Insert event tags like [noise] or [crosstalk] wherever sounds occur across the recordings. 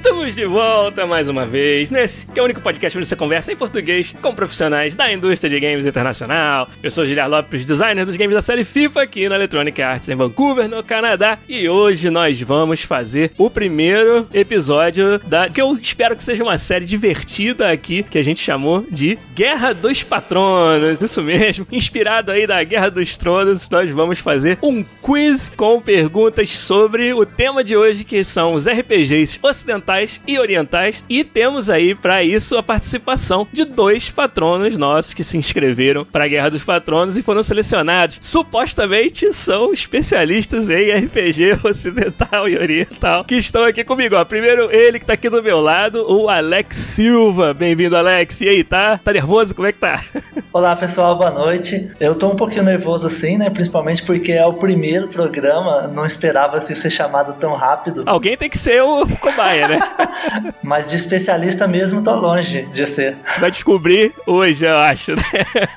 Estamos de volta mais uma vez nesse que é o único podcast onde você conversa em português com profissionais da indústria de games internacional. Eu sou Giliar Lopes, designer dos games da série FIFA aqui na Electronic Arts em Vancouver, no Canadá. E hoje nós vamos fazer o primeiro episódio da que eu espero que seja uma série divertida aqui que a gente chamou de Guerra dos Patronos. Isso mesmo, inspirado aí da Guerra dos Tronos, nós vamos fazer um quiz com perguntas sobre o tema de hoje, que são os RPGs ocidentais e orientais. E temos aí para isso a participação de dois patronos nossos que se inscreveram para a Guerra dos Patronos e foram selecionados. Supostamente são especialistas em RPG ocidental e oriental que estão aqui comigo. Ó, primeiro ele que tá aqui do meu lado, o Alex Silva. Bem-vindo, Alex. E aí, tá? Tá nervoso? Como é que tá? [laughs] Olá, pessoal. Boa noite. Eu tô um pouquinho nervoso assim, né? Principalmente porque é o primeiro primeiro programa, não esperava assim, ser chamado tão rápido. Alguém tem que ser o cobaia, né? [laughs] Mas de especialista mesmo tô longe de ser. Vai descobrir hoje, eu acho, né?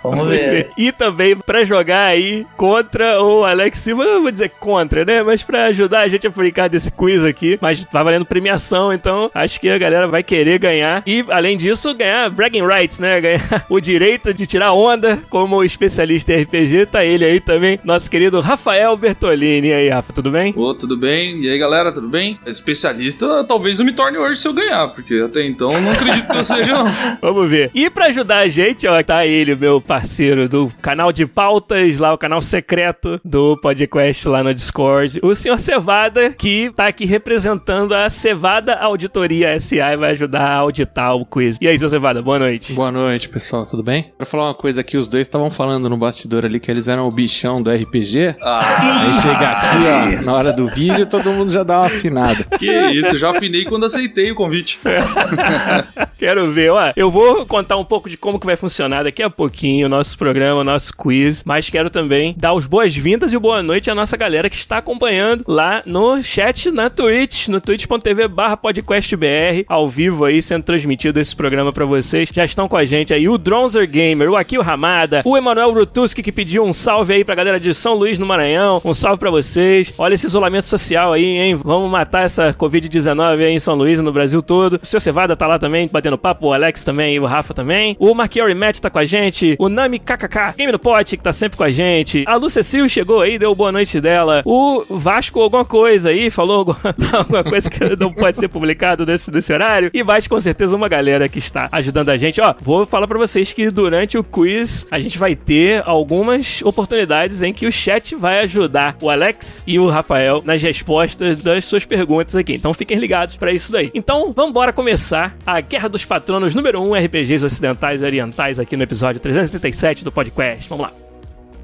Vamos, Vamos ver. ver. E também para jogar aí contra o Alex Silva, não vou dizer contra, né? Mas para ajudar a gente a brincar desse quiz aqui. Mas tá valendo premiação, então acho que a galera vai querer ganhar. E além disso, ganhar bragging rights, né? Ganhar [laughs] o direito de tirar onda como especialista em RPG. Tá ele aí também, nosso querido Rafael Bertolini. E aí, Rafa, tudo bem? Ô, tudo bem? E aí, galera, tudo bem? Especialista, talvez eu me torne hoje se eu ganhar, porque até então não acredito que eu seja, não. [laughs] Vamos ver. E pra ajudar a gente, ó, tá ele, meu parceiro do canal de pautas, lá o canal secreto do podcast lá no Discord, o senhor Cevada, que tá aqui representando a Cevada Auditoria SA e vai ajudar a auditar o quiz. E aí, senhor Cevada, boa noite. Boa noite, pessoal, tudo bem? Quero falar uma coisa aqui, os dois estavam falando no bastidor ali que eles eram o bichão do RPG. Ah. Aí chega aqui, ó, na hora do vídeo, todo mundo já dá uma afinada. Que isso, já afinei quando aceitei o convite. [laughs] Quero ver, ó. Eu vou contar um pouco de como que vai funcionar daqui a pouquinho o nosso programa, o nosso quiz, mas quero também dar os boas-vindas e boa noite à nossa galera que está acompanhando lá no chat na Twitch, no twitch.tv barra podcastbr, ao vivo aí, sendo transmitido esse programa para vocês. Já estão com a gente aí o Dronzer Gamer, o Akil Ramada, o Emanuel Rutuski que pediu um salve aí pra galera de São Luís no Maranhão, um salve para vocês. Olha esse isolamento social aí, hein? Vamos matar essa Covid-19 aí em São Luís e no Brasil todo. O seu Cevada tá lá também, batendo papo. O Alex também, o Rafa também. O Marquiori Matt tá com a gente. O Nami KKK. Game no Pote, que tá sempre com a gente. A Lu Cecil chegou aí, deu boa noite dela. O Vasco alguma coisa aí, falou [laughs] alguma coisa que não pode ser publicado nesse, nesse horário. E mais com certeza uma galera que está ajudando a gente. Ó, vou falar para vocês que durante o quiz a gente vai ter algumas oportunidades em que o chat vai ajudar o Alex e o Rafael nas respostas das suas perguntas aqui. Então fiquem ligados para isso daí. Então vamos embora começar a Guerra dos Patronos número 1 RPGs ocidentais e orientais aqui no episódio 377 do podcast. Vamos lá.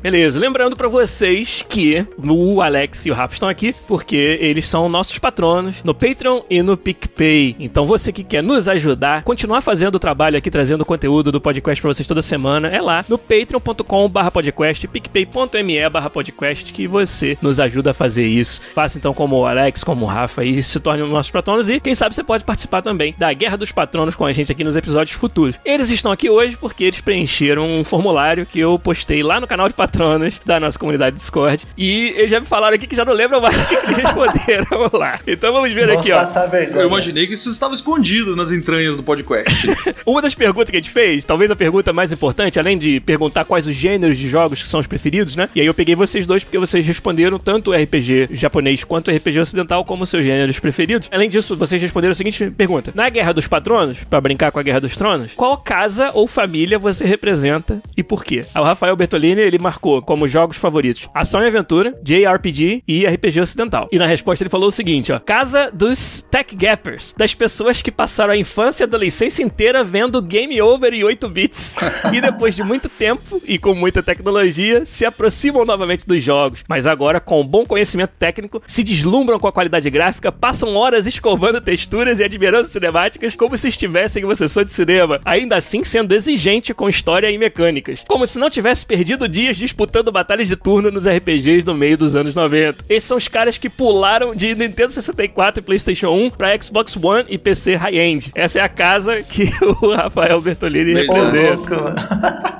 Beleza, lembrando para vocês que o Alex e o Rafa estão aqui porque eles são nossos patronos no Patreon e no PicPay. Então você que quer nos ajudar, continuar fazendo o trabalho aqui, trazendo conteúdo do podcast para vocês toda semana, é lá no patreon.com/podcast, picpay.me/podcast que você nos ajuda a fazer isso. Faça então como o Alex, como o Rafa e se torne um nossos patronos e quem sabe você pode participar também da Guerra dos Patronos com a gente aqui nos episódios futuros. Eles estão aqui hoje porque eles preencheram um formulário que eu postei lá no canal de patronos patronos da nossa comunidade Discord. E eles já me falaram aqui que já não lembram mais o que, eles [laughs] responderam lá. Então vamos ver vamos aqui, ó. Eu imaginei que isso estava escondido nas entranhas do podcast. [laughs] Uma das perguntas que a gente fez, talvez a pergunta mais importante, além de perguntar quais os gêneros de jogos que são os preferidos, né? E aí eu peguei vocês dois porque vocês responderam tanto o RPG japonês quanto o RPG ocidental como seus gêneros preferidos. Além disso, vocês responderam a seguinte pergunta: Na Guerra dos Patronos, para brincar com a Guerra dos Tronos, qual casa ou família você representa e por quê? o Rafael Bertolini, ele marcou marcou como jogos favoritos ação e aventura, JRPG e RPG ocidental. E na resposta ele falou o seguinte, ó: Casa dos Tech Gappers, das pessoas que passaram a infância e adolescência inteira vendo Game Over e 8 bits. [laughs] E depois de muito tempo e com muita tecnologia se aproximam novamente dos jogos, mas agora com bom conhecimento técnico se deslumbram com a qualidade gráfica, passam horas escovando texturas e admirando cinemáticas como se estivessem em uma sessão de cinema, ainda assim sendo exigente com história e mecânicas, como se não tivesse perdido dias disputando batalhas de turno nos RPGs no meio dos anos 90. Esses são os caras que pularam de Nintendo 64 e PlayStation 1 para Xbox One e PC high-end. Essa é a casa que [laughs] o Rafael Bertolini representa.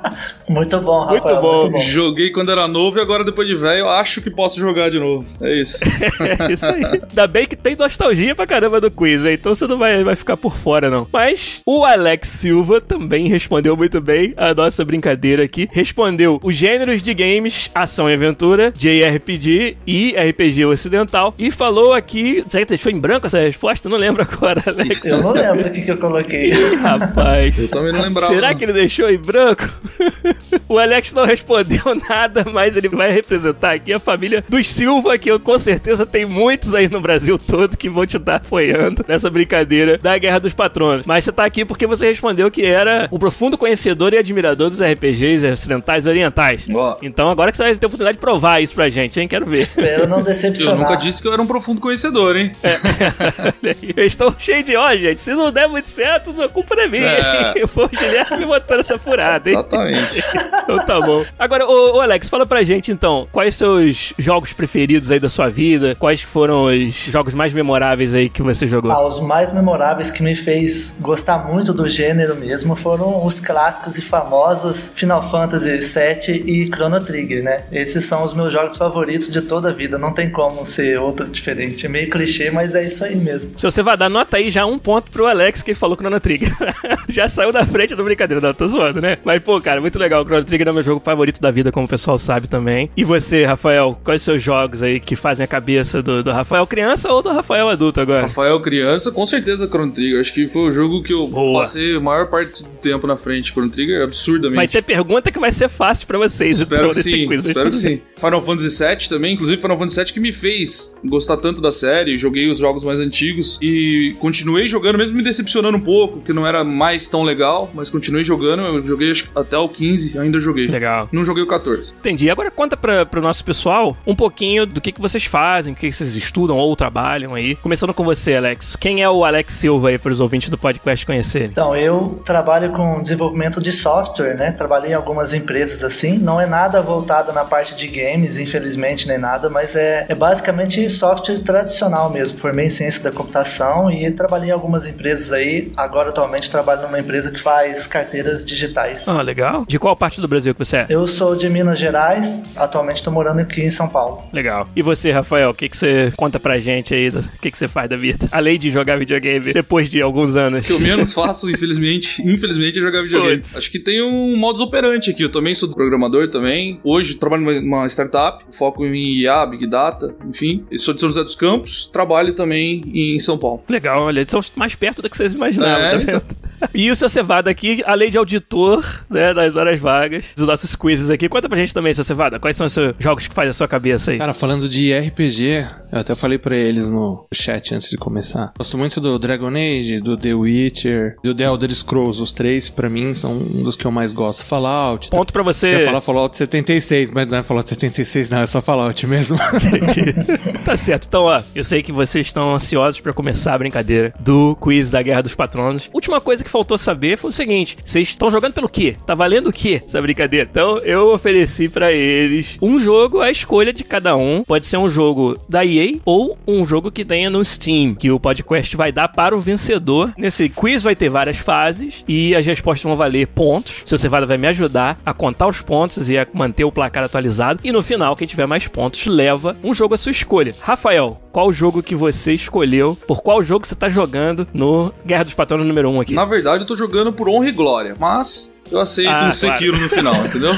[laughs] Muito bom, Rafael. Muito bom. muito bom. Joguei quando era novo e agora depois de velho eu acho que posso jogar de novo. É isso. [laughs] é isso aí. Ainda bem que tem nostalgia pra caramba do quiz, né? então você não vai, vai ficar por fora, não. Mas o Alex Silva também respondeu muito bem a nossa brincadeira aqui. Respondeu os gêneros de games, ação e aventura, JRPG e RPG ocidental. E falou aqui. Será que deixou em branco essa resposta? Não lembro agora, Alex. Eu não lembro o que, que eu coloquei. Ih, rapaz. Eu também não lembrava. Será que ele deixou em branco? [laughs] o Alex não respondeu [laughs] nada, mas ele vai representar aqui a família dos Silva, que eu com certeza tem muitos aí no Brasil todo que vão te estar apoiando nessa brincadeira da Guerra dos Patronos. Mas você tá aqui porque você respondeu que era o profundo conhecedor e admirador dos RPGs ocidentais e orientais. Boa. Então agora que você vai ter a oportunidade de provar isso pra gente, hein? Quero ver. Espero não Eu decepcionar. nunca disse que eu era um profundo conhecedor, hein? Aí. [laughs] Eu estou cheio de ó, gente. Se não der muito certo, a culpa não é minha. É. Foi o Guilherme me botando essa furada, hein? Exatamente. [laughs] Então tá bom. Agora, ô, ô, Alex, fala pra gente então, quais seus jogos preferidos aí da sua vida? Quais foram os jogos mais memoráveis aí que você jogou? Ah, os mais memoráveis que me fez gostar muito do gênero mesmo foram os clássicos e famosos Final Fantasy VII e Chrono Trigger, né? Esses são os meus jogos favoritos de toda a vida. Não tem como ser outro diferente. É meio clichê, mas é isso aí mesmo. Se você vai dar nota aí, já um ponto pro Alex que ele falou Chrono Trigger. [laughs] já saiu da frente do brincadeira, não, tô zoando, né? Mas, pô, cara, muito legal. O Chrono Trigger é o meu jogo favorito da vida, como o pessoal sabe também. E você, Rafael, quais seus jogos aí que fazem a cabeça do, do Rafael criança ou do Rafael adulto agora? Rafael criança, com certeza Chrono Trigger. Acho que foi o jogo que eu Boa. passei a maior parte do tempo na frente. Chrono Trigger, absurdamente. Vai ter pergunta que vai ser fácil pra vocês, Espero que sim, [laughs] espero que sim. Final Fantasy VII também, inclusive Final Fantasy VII que me fez gostar tanto da série, joguei os jogos mais antigos e continuei jogando, mesmo me decepcionando um pouco, que não era mais tão legal, mas continuei jogando, eu joguei até o 15, ainda joguei. Legal. Não joguei o 14. Entendi. Agora conta pra, pro nosso pessoal um pouquinho do que, que vocês fazem, o que, que vocês estudam ou trabalham aí. Começando com você, Alex. Quem é o Alex Silva aí para os ouvintes do podcast conhecerem? Então, eu trabalho com desenvolvimento de software, né? Trabalhei em algumas empresas assim. Não é nada voltado na parte de games, infelizmente, nem nada, mas é, é basicamente software tradicional mesmo. Formei em ciência da computação e trabalhei em algumas empresas aí. Agora, atualmente, trabalho numa empresa que faz carteiras digitais. Ah, legal. De qual parte do Brasil que você é? Eu sou de Minas Gerais, atualmente estou morando aqui em São Paulo. Legal. E você, Rafael, o que, que você conta pra gente aí? do- O que, que você faz da vida? Além de jogar videogame depois de alguns anos. O que eu menos faço, [laughs] infelizmente, infelizmente, é jogar videogame. Puts. Acho que tem um modus operandi aqui. Eu também sou programador também. Hoje trabalho numa startup, foco em IA, Big Data, enfim. Eu sou de São José dos Campos, trabalho também em São Paulo. Legal, olha, eles são mais perto do que vocês imaginavam, É, tá vendo? E o seu Cevada aqui, além de auditor, né, das horas vagas, dos nossos quizzes aqui, conta pra gente também, seu Cevada, quais são os seus jogos que fazem a sua cabeça aí? Cara, falando de RPG, eu até falei pra eles no chat antes de começar. Gosto muito do Dragon Age, do The Witcher, do The Elder Scrolls. Os três, pra mim, são um dos que eu mais gosto. Fallout. Ponto pra você. Eu ia falar Fallout 76, mas não é Fallout 76, não, é só Fallout mesmo. [laughs] Entendi. tá certo. Então, ó, eu sei que vocês estão ansiosos pra começar a brincadeira do quiz da Guerra dos Patronos. Última coisa que faltou saber foi o seguinte: vocês estão jogando pelo quê? Tá valendo o quê essa brincadeira? Então, eu ofereci pra eles um jogo à escolha de cada um. Pode ser um jogo da EA ou um jogo que tenha no Steam, que o podcast vai dar para o vencedor. Nesse quiz vai ter várias fases e as respostas vão valer pontos. Seu Cevada vai me ajudar a contar os pontos e a manter o placar atualizado. E no final, quem tiver mais pontos leva um jogo à sua escolha. Rafael, qual jogo que você escolheu? Por qual jogo você tá jogando no Guerra dos Patronos número 1 aqui? Na verdade, eu tô jogando por honra e glória, mas eu aceito Ah, um claro. Sekiro no final, entendeu?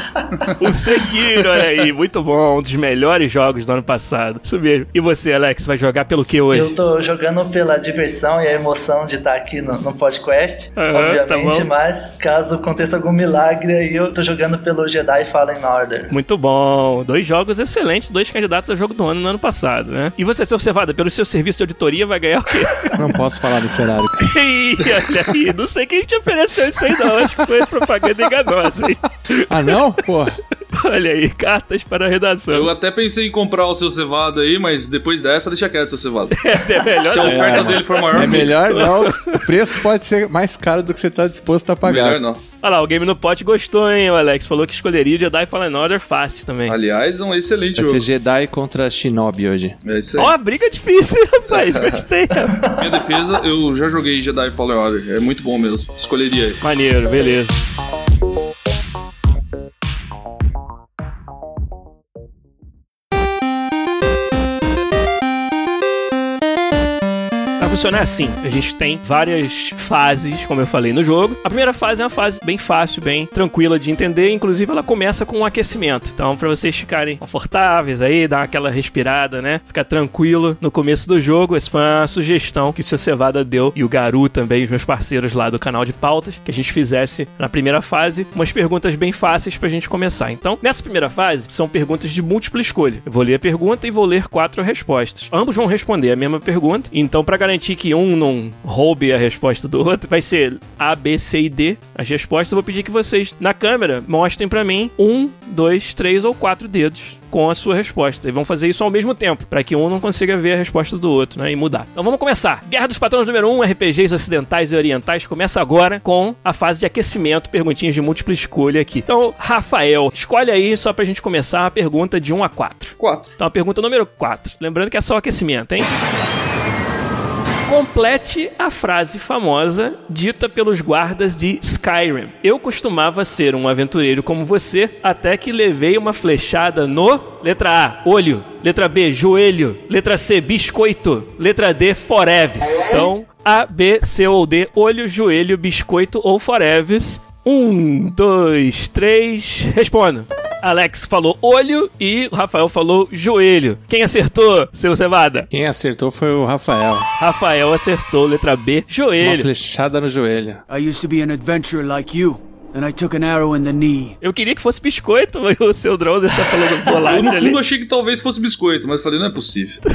O [laughs] Sekiro, olha aí, muito bom, um dos melhores jogos do ano passado. Isso mesmo. E você, Alex, vai jogar pelo que hoje? Eu tô jogando pela diversão e a emoção de estar aqui no, no podcast, tá obviamente, bom. mas caso aconteça algum milagre aí, eu tô jogando pelo Jedi Fallen Order. Muito bom. Dois jogos excelentes, dois candidatos a jogo do ano no ano passado, né? E você, seu Cevada, pelo seu serviço de auditoria, vai ganhar o quê? Não posso falar desse horário. [laughs] Ih, olha aí, não sei quem te ofereceu isso aí, não. Acho que foi propaganda [laughs] enganosa, hein? Ah, não? Porra. [laughs] Olha aí, cartas para a redação. Eu até pensei em comprar o seu cevado aí, mas depois dessa, deixa quieto, seu cevado. [laughs] É melhor Se a oferta É, dele for maior, É melhor [laughs] não. O preço pode ser mais caro do que você tá disposto a pagar. melhor não. Olha lá, o Game no Pote gostou, hein, o Alex? Falou que escolheria Jedi Fallen Order fácil também. Aliás, é um excelente Vai jogo. ser Jedi contra Shinobi hoje. É isso aí. Ó, a briga difícil, hein, rapaz. Gostei. Minha defesa, eu já joguei Jedi Fallen Order. É muito bom mesmo. Escolheria ele. Maneiro, beleza. Vai funcionar assim. A gente tem várias fases, como eu falei no jogo. A primeira fase é uma fase bem fácil, bem tranquila de entender. Inclusive, ela começa com um aquecimento. Então, pra vocês ficarem confortáveis aí, dar aquela respirada, né? Ficar tranquilo no começo do jogo. Essa foi uma sugestão que o seu Cevada deu e o Garu também, os meus parceiros lá do canal de pautas, que a gente fizesse na primeira fase umas perguntas bem fáceis pra gente começar. Então, nessa primeira fase, são perguntas de múltipla escolha. Eu vou ler a pergunta e vou ler quatro respostas. Ambos vão responder a mesma pergunta. Então, pra garantir que um não roube a resposta do outro, vai ser A, B, C e D as respostas. Eu vou pedir que vocês, na câmera, mostrem pra mim um, dois, três ou quatro dedos com a sua resposta. E vão fazer isso ao mesmo tempo, para que um não consiga ver a resposta do outro, né? E mudar. Então vamos começar. Guerra dos Patrões número 1, um, RPGs ocidentais e orientais, começa agora com a fase de aquecimento, perguntinhas de múltipla escolha aqui. Então, Rafael, escolhe aí, só pra gente começar, a pergunta de 1 a 4. Quatro. Então, a pergunta número 4. Lembrando que é só aquecimento, hein? Complete a frase famosa dita pelos guardas de Skyrim. Eu costumava ser um aventureiro como você, até que levei uma flechada no. Letra A, olho. Letra B, joelho. Letra C, biscoito. Letra D, foreves. Então, A, B, C ou D, olho, joelho, biscoito ou foreves. Um, dois, três, responda. Alex falou olho e o Rafael falou joelho. Quem acertou, seu Cevada? Quem acertou foi o Rafael. Rafael acertou, letra B, Uma joelho. flechada no joelho. I used to be an adventurer like you, and I took an arrow in the knee. Eu queria que fosse biscoito, mas o seu Drowser tá falando [laughs] Eu, bolacha no ali. fundo, achei que talvez fosse biscoito, mas falei, não é possível. [laughs]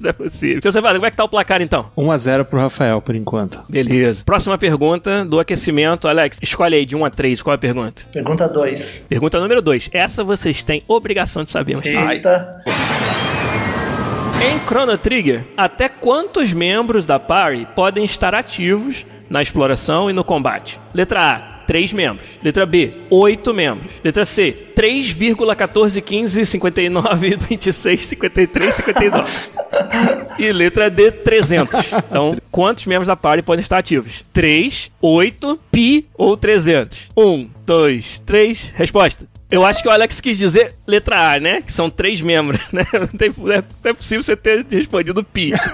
Não é possível. Seu Cevada, como é que tá o placar então? 1 a 0 pro Rafael, por enquanto. Beleza. Próxima pergunta do aquecimento. Alex, escolhe aí de 1 a 3, qual é a pergunta? Pergunta 2. Pergunta número 2. Essa vocês têm obrigação de saber. Mas... tá. Eita. Em Chrono Trigger, até quantos membros da party podem estar ativos na exploração e no combate? Letra A. 3 membros. Letra B, 8 membros. Letra C, 3,14, 15, 59, 26, 53, 59. E letra D, 300. Então, quantos membros da party podem estar ativos? 3, 8, pi ou 300? 1, 2, 3, resposta. Eu acho que o Alex quis dizer letra A, né? Que são três membros, né? [laughs] Não, tem, não é, não é possível você ter respondido pi, né? [laughs]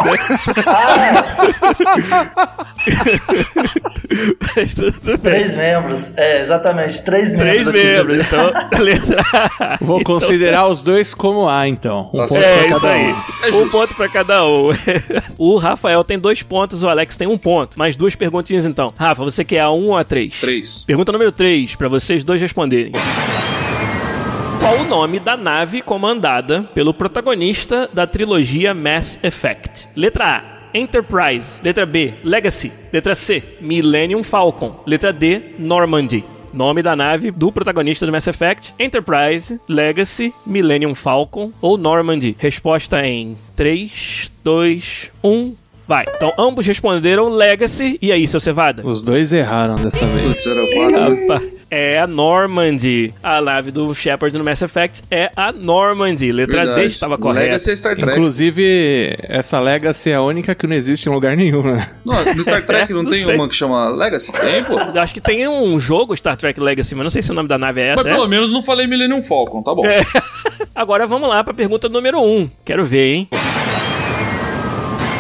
Mas tudo bem. Três membros. É, exatamente. Três, Três membros. quis membros, então, [laughs] letra A. Vou Então, considerar os dois como A, então. Um Tá ponto certo. É pra isso cada aí. um. É um justo. ponto pra cada um. o Rafael tem dois pontos, o Alex tem um ponto. Mais duas perguntinhas então. Rafa, você quer a um ou a três? Três. Pergunta número 3, pra vocês dois responderem. Qual o nome da nave comandada pelo protagonista da trilogia Mass Effect? Letra A. Enterprise. Letra B. Legacy. Letra C. Millennium Falcon. Letra D. Normandy. Nome da nave do protagonista do Mass Effect: Enterprise, Legacy, Millennium Falcon ou Normandy. Resposta em 3, 2, 1. Vai. Então ambos responderam Legacy. E aí, seu Cevada? Os dois erraram dessa vez. Rapaz, é a Normandy. A nave do Shepard no Mass Effect é a Normandy. Letra D Verdade. estava correta. Legacy é Star Trek. Inclusive, essa Legacy é a única que não existe em lugar nenhum, né? Não, no Star [laughs] Trek não, Não tem sei. uma que chama Legacy? Tem, pô. Eu Acho que tem um jogo Star Trek Legacy, mas não sei se o nome da nave é Mas essa. pelo é? menos não falei Millennium Falcon, tá bom. [laughs] Agora vamos lá para a pergunta número 1. Um. Quero ver, hein?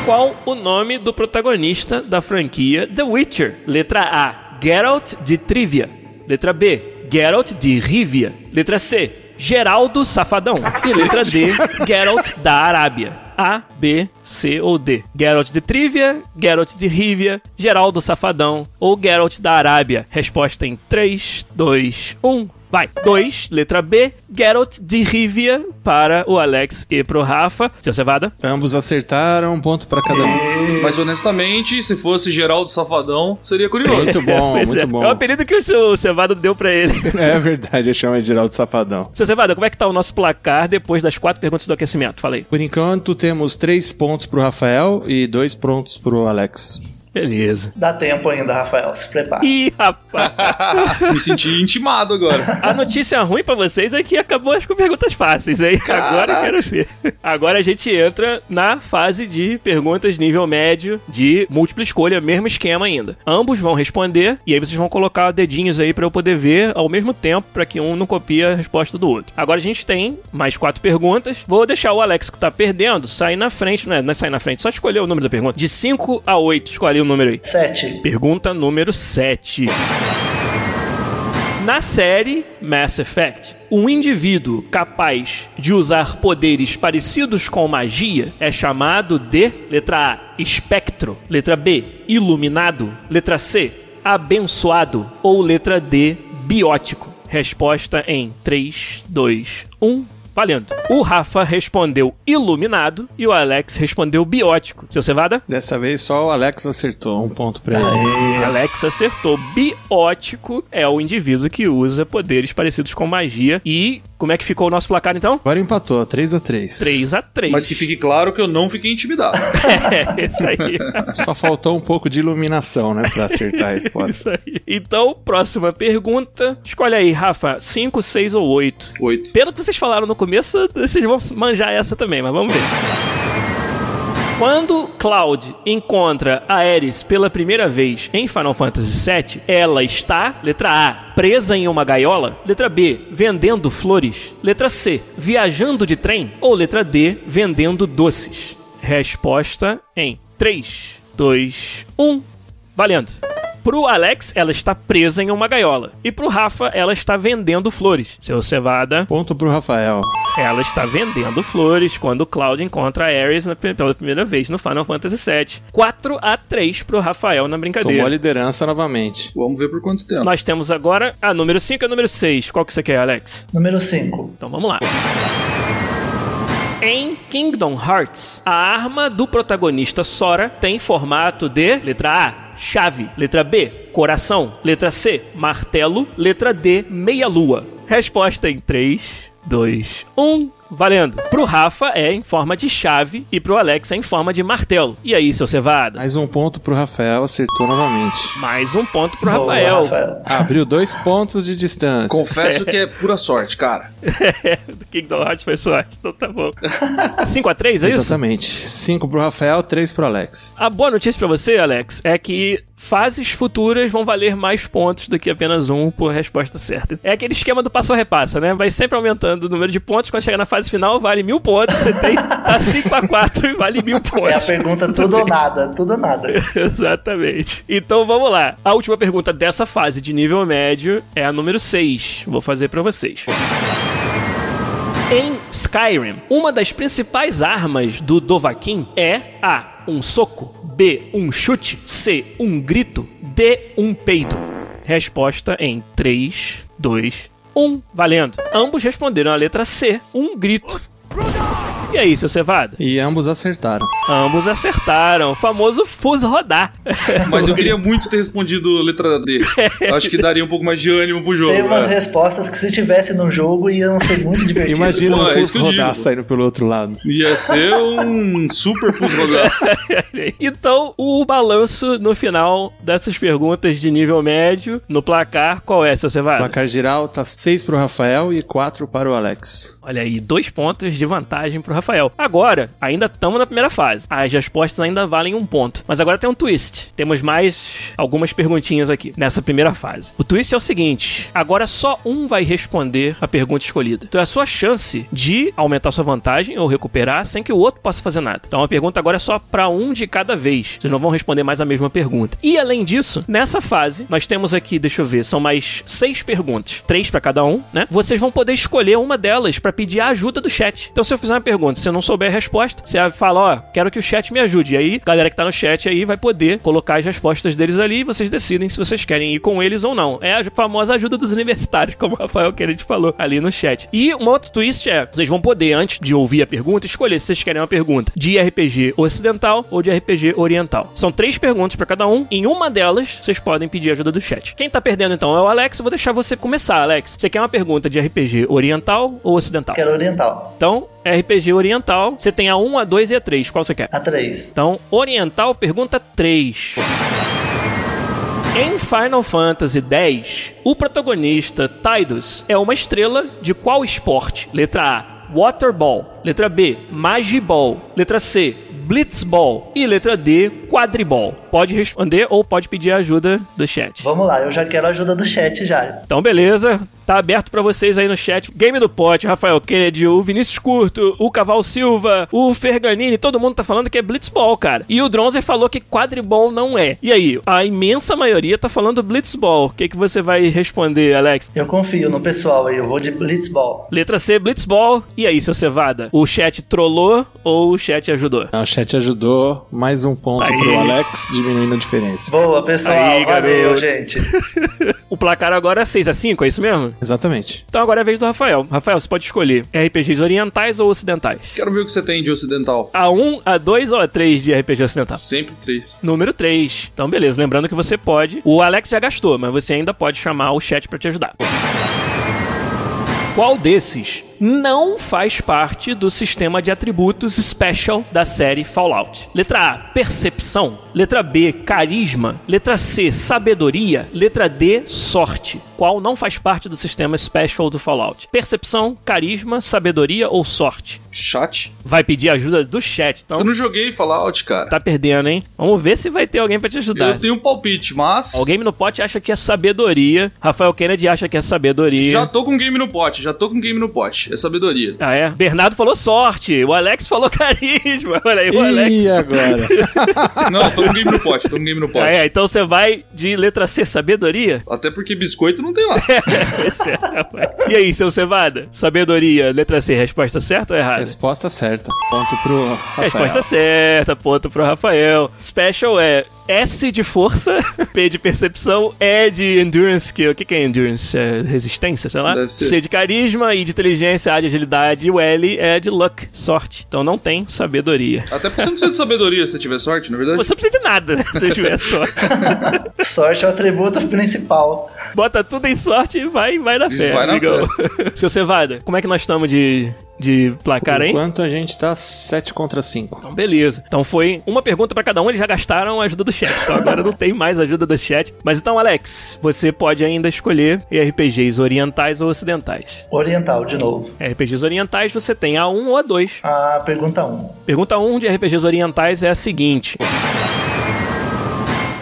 Qual o nome do protagonista da franquia The Witcher? Letra A. Geralt de Trivia. Letra B, Geralt de Rivia. Letra C, Geraldo Safadão. E letra D, Geralt da Arábia. A, B, C ou D. Geralt de Trivia, Geralt de Rivia, Geraldo Safadão ou Geralt da Arábia. Resposta em 3, 2, 1. Vai. 2, letra B, Geralt de Rivia para o Alex e pro Rafa. Seu Cevada? Ambos acertaram, um ponto pra cada um. Mas honestamente, se fosse Geraldo Safadão, seria curioso. Muito bom, [laughs] muito é. bom. É o apelido que o seu Cevada deu pra ele. [laughs] É verdade, eu chamo de Geraldo Safadão. Seu Cevada, como é que tá o nosso placar depois das quatro perguntas do aquecimento? Fala aí. Por enquanto, temos três pontos pro Rafael e dois pontos pro Alex. Beleza. Dá tempo ainda, Rafael. Se prepara. Ih, rapaz. [laughs] Me senti intimado agora. A notícia ruim pra vocês é que acabou as com perguntas fáceis, hein? Agora eu quero ver. Agora a gente entra na fase de perguntas nível médio de múltipla escolha, mesmo esquema ainda. Ambos vão responder e aí vocês vão colocar dedinhos aí pra eu poder ver ao mesmo tempo pra que um não copie a resposta do outro. Agora a gente tem mais quatro perguntas. Vou deixar o Alex que tá perdendo sair na frente, não é, não é sair na frente, só escolher o número da pergunta. De 5 a 8, escolhe o número aí. Sete. Pergunta número 7. Na série Mass Effect, um indivíduo capaz de usar poderes parecidos com magia é chamado de letra A, espectro, letra B, iluminado, letra C, abençoado ou letra D, biótico. Resposta em 3, 2, 1. Valendo. O Rafa respondeu iluminado e o Alex respondeu biótico. Seu Cevada? Dessa vez só o Alex acertou, um ponto pra ele. Alex acertou. Biótico é o indivíduo que usa poderes parecidos com magia. E como é que ficou o nosso placar então? Agora empatou, 3 a 3 3 a 3 Mas que fique claro que eu não fiquei intimidado. [laughs] É, isso aí. Só faltou um pouco de iluminação, né, pra acertar a [laughs] resposta. Isso aí. Então, próxima pergunta. Escolhe aí, Rafa, 5, 6 ou 8. Oito. Pelo que vocês falaram no começo, vocês vão manjar essa também, mas vamos ver. Quando Cloud encontra a Ares pela primeira vez em Final Fantasy VII, ela está, letra A, presa em uma gaiola, letra B, vendendo flores, letra C, viajando de trem ou letra D, vendendo doces. Resposta em 3, 2, 1. Valendo. Pro Alex, ela está presa em uma gaiola. E pro Rafa, ela está vendendo flores. Seu Cevada, Ponto pro Rafael. ela está vendendo flores quando o Cloud encontra a Ares na- pela primeira vez no Final Fantasy VII. 4 a 3 pro Rafael na Tomou a brincadeira. liderança novamente. Vamos ver por quanto tempo. Nós temos agora a número 5 e a número 6. Qual que você quer, Alex? Número 5. Então vamos lá. Em Kingdom Hearts, a arma do protagonista Sora tem formato de letra A, chave, letra B, coração, letra C, martelo, letra D, meia-lua. Resposta em 3, 2, 1. Valendo. Pro Rafa é em forma de chave e pro Alex é em forma de martelo. E aí, seu Cevada? Mais um ponto pro Rafael, acertou novamente. Mais um ponto pro Boa, Rafael. Rafael. Abriu dois pontos de distância. Confesso que é pura sorte, cara. [laughs] do Kingdom Hearts foi sorte, então tá bom. 5 a 3 é isso? Exatamente. Cinco pro Rafael, três pro Alex. A boa notícia pra você, Alex, é que fases futuras vão valer mais pontos do que apenas um por resposta certa. É aquele esquema do passo a repassa, né? Vai sempre aumentando o número de pontos. Quando chegar na fase final, vale mil pontos. Você tem tá [laughs] 5 a 4 e vale mil pontos. É a pergunta tudo ou nada, tudo ou nada. [laughs] Exatamente. Então vamos lá. A última pergunta dessa fase de nível médio é a número 6. Vou fazer pra vocês. Em Skyrim, uma das principais armas do Dovahkiin é A. Um soco, B. Um chute, C. Um grito, D. Um peido. Resposta em 3, 2, 1. Valendo. Ambos responderam a letra C. Um grito. E aí, seu Cevada? E ambos acertaram. Ambos acertaram. O famoso fuso rodar. [laughs] Mas eu queria muito ter respondido letra D. Acho que daria um pouco mais de ânimo pro jogo. Tem umas né? respostas que se tivesse no jogo iam ser muito divertidas. Imagina Pô, um é eu rodar digo. saindo pelo outro lado. Ia ser um super fuso rodar. [laughs] então, o balanço no final dessas perguntas de nível médio, no placar, qual é, seu O Cevada? placar geral tá seis pro Rafael e quatro para o Alex. Olha aí, dois pontos de vantagem pro Rafael. Agora, ainda estamos na primeira fase. As respostas ainda valem um ponto. Mas agora tem um twist. Temos mais algumas perguntinhas aqui nessa primeira fase. O twist é o seguinte: agora só um vai responder a pergunta escolhida. Então é a sua chance de aumentar sua vantagem ou recuperar sem que o outro possa fazer nada. Então a pergunta agora é só para um de cada vez. Vocês não vão responder mais a mesma pergunta. E além disso, nessa fase, nós temos aqui, deixa eu ver, são mais seis perguntas. Três para cada um, né? Vocês vão poder escolher uma delas para pedir a ajuda do chat. Então se eu fizer uma pergunta, se eu não souber a resposta, você fala, ó, quero que o chat me ajude. E aí, galera que tá no chat aí vai poder colocar as respostas deles ali e vocês decidem se vocês querem ir com eles ou não. É a famosa ajuda dos universitários, [laughs] como o Rafael Querente falou ali no chat. E um outro twist é, vocês vão poder, antes de ouvir a pergunta, escolher se vocês querem uma pergunta de RPG ocidental ou de RPG oriental. São três perguntas para cada um. Em uma delas, vocês podem pedir ajuda do chat. Quem tá perdendo então é o Alex. Eu vou deixar você começar, Alex. Você quer uma pergunta de RPG oriental ou ocidental? Quero oriental. Então, RPG oriental, você tem a 1, a 2 e a 3. Qual você quer? A 3. Então, oriental, pergunta 3. Em Final Fantasy X, o protagonista Tidus é uma estrela de qual esporte? Letra A, Water Ball. Letra B, Magiball. Letra C, Blitzball. E letra D, Quadriball. Pode responder ou pode pedir ajuda do chat. Vamos lá, eu já quero a ajuda do chat já. Então, beleza. Tá aberto pra vocês aí no chat. Game do Pote, Rafael Kennedy, o Vinícius Curto, o Caval Silva, o Ferganini, todo mundo tá falando que é Blitzball, cara. E o Dronzer falou que Quadriball não é. E aí, a imensa maioria tá falando Blitzball. O que, que você vai responder, Alex? Eu confio no pessoal aí, eu vou de Blitzball. Letra C, Blitzball. E aí, seu Cevada? O chat trollou ou o chat ajudou? Não, o chat ajudou. Mais um ponto Aí. pro Alex, diminuindo a diferença. Boa, pessoal. Aí, Valeu, garoto. gente. [laughs] O placar agora é 6 a 5 é isso mesmo? Exatamente. Então agora é a vez do Rafael. Rafael, você pode escolher RPGs orientais ou ocidentais? Quero ver o que você tem de ocidental. A1, A2 ou A3 de RPG ocidental? Sempre três. Número 3. Então, beleza. Lembrando que você pode. O Alex já gastou, mas você ainda pode chamar o chat pra te ajudar. Qual desses não faz parte do sistema de atributos special da série Fallout? Letra A, percepção. Letra B, carisma. Letra C, sabedoria. Letra D, sorte. Qual não faz parte do sistema special do Fallout? Percepção, carisma, sabedoria ou sorte? Chat. Vai pedir ajuda do chat. Então, Eu não joguei Fallout, cara. tá perdendo, hein? Vamos ver se vai ter alguém pra te ajudar. Eu tenho um palpite, mas. O Game no Pote acha que é sabedoria. Rafael Kennedy acha que é sabedoria. Já tô com game no pote, já tô com game no pote. É sabedoria. Ah, é? Bernardo falou sorte. O Alex falou [laughs] carisma. Olha aí, o Alex. E agora? [laughs] Não, tô com game no pote, tô com game no pote. Ah, é, então você vai de letra C, sabedoria? Até porque biscoito não tem lá. [laughs] É, rapaz. e aí, seu Cevada? Sabedoria, letra C, resposta certa ou errada? Resposta certa. Ponto pro Rafael. Resposta certa, ponto pro Rafael. Special é S de força, [laughs] P de percepção, E de endurance, que o que, que é endurance? É resistência, sei lá. Deve ser. C de carisma, I de inteligência, A de agilidade, e o L é de luck, sorte. Então não tem sabedoria. Até porque você não precisa de sabedoria se você tiver sorte, na verdade. Você não precisa de nada, né? Se tiver sorte. [laughs] Sorte é o atributo principal. Bota tudo em sorte e vai, vai na fé, Vai na amigão. [laughs] Seu Cevada, como é que nós estamos de, de placar Por aí? enquanto a gente tá 7 contra 5. Então, beleza. Então foi uma pergunta pra cada um, eles já gastaram a ajuda do chat. Então agora não tem mais ajuda do chat. Mas então, Alex, você pode ainda escolher RPGs orientais ou ocidentais. Oriental, de novo. RPGs orientais você tem a 1 ou a 2. A pergunta 1. Pergunta 1 de RPGs orientais é a seguinte.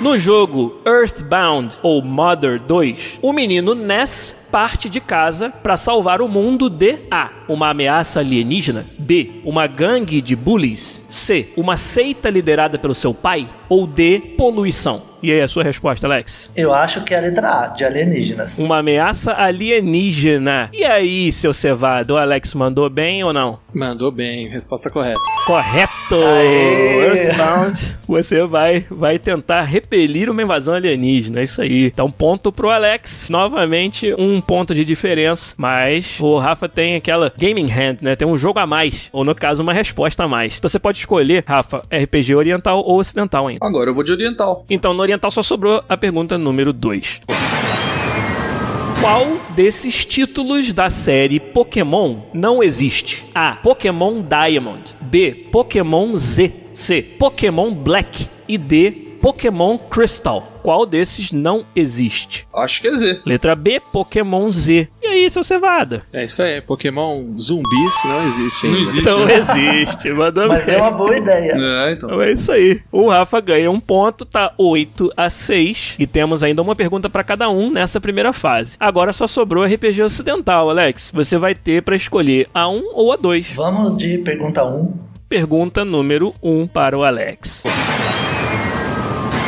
No jogo Earthbound ou Mother 2, o menino Ness parte de casa para salvar o mundo de A. Uma ameaça alienígena, B. Uma gangue de bullies, C. Uma seita liderada pelo seu pai, ou D. Poluição. E aí, a sua resposta, Alex? Eu acho que é a letra A, de alienígenas. Uma ameaça alienígena. E aí, seu cevado, o Alex mandou bem ou não? Mandou bem, resposta correta. Correto! Aê! Earthbound, você vai, vai tentar repelir uma invasão alienígena, é isso aí. Então, ponto pro Alex. Novamente, um ponto de diferença. Mas o Rafa tem aquela gaming hand, né? Tem um jogo a mais. Ou, no caso, uma resposta a mais. Então, você pode escolher, Rafa, RPG oriental ou ocidental ainda. Agora eu vou de oriental. Então, no oriental só sobrou a pergunta número 2. Qual desses títulos da série Pokémon não existe? A. Pokémon Diamond. B. Pokémon Z. C. Pokémon Black. E D. Pokémon Crystal. Qual desses não existe? Acho que é Z. Letra B, Pokémon Z. E aí, seu Cevada? É isso aí, Pokémon zumbis não existe Não ainda. existe. Não né? existe, mandou Mas bem. é uma boa ideia. É, então. Então é isso aí. O Rafa ganha um ponto, tá 8 a 6. E temos ainda uma pergunta pra cada um nessa primeira fase. Agora só sobrou RPG ocidental, Alex. Você vai ter pra escolher a 1 ou a 2. Vamos de pergunta 1. Pergunta número 1 para o Alex.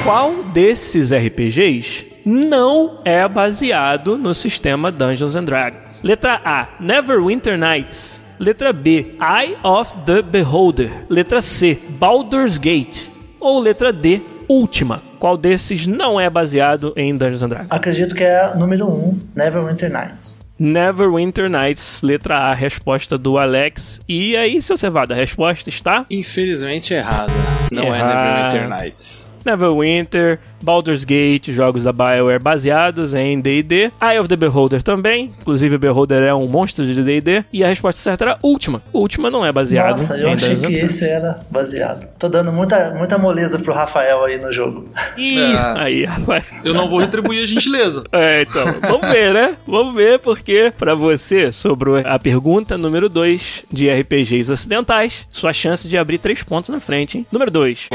Qual desses RPGs não é baseado no sistema Dungeons and Dragons? Letra A, Neverwinter Nights. Letra B, Eye of the Beholder. Letra C, Baldur's Gate. Ou letra D, Última. Qual desses não é baseado em Dungeons and Dragons? Acredito que é a número 1, Neverwinter Nights. Neverwinter Nights, letra A, resposta do Alex. E aí, seu Cevada, a resposta está Infelizmente errada. Não Errado. é Neverwinter Nights. Neverwinter, Baldur's Gate, jogos da BioWare baseados em D&D, Eye of the Beholder também, inclusive o Beholder é um monstro de D&D, e a resposta certa era Última. Última não é baseado Nossa, eu em achei que esse era baseado. Tô dando muita, muita moleza pro Rafael aí no jogo. Ih, É. aí, rapaz. Eu não vou retribuir a gentileza. [laughs] É, então, vamos ver, né? Vamos ver, porque pra você sobrou a pergunta número 2 de RPGs ocidentais. Sua chance de abrir três pontos na frente, hein? Número 2.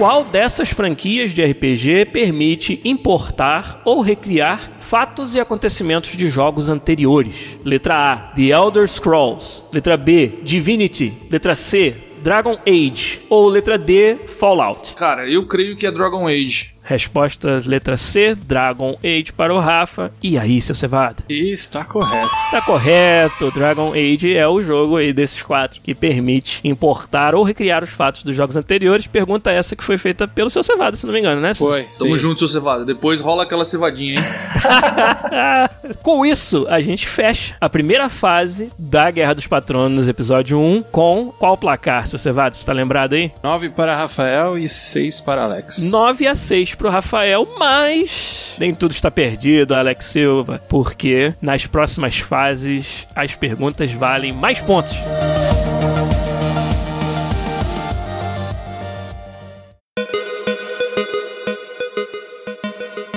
Qual dessas franquias de RPG permite importar ou recriar fatos e acontecimentos de jogos anteriores? Letra A, The Elder Scrolls. Letra B, Divinity. Letra C, Dragon Age. Ou letra D, Fallout. Cara, eu creio que é Dragon Age. Resposta letra C, Dragon Age para o Rafa. E aí, seu Cevada? Está correto. Tá correto, Dragon Age é o jogo aí desses quatro que permite importar ou recriar os fatos dos jogos anteriores. Pergunta essa que foi feita pelo seu Cevada, se não me engano, né? Foi. Tamo sim. junto, seu cevada. Depois rola aquela cevadinha, hein? [laughs] Com isso, a gente fecha a primeira fase da Guerra dos Patronos, episódio 1, com qual placar, seu Cevada? Você tá lembrado aí? 9 para Rafael e 6 para Alex. 9 a 6 pro Rafael, mas nem tudo está perdido, Alex Silva, porque nas próximas fases as perguntas valem mais pontos.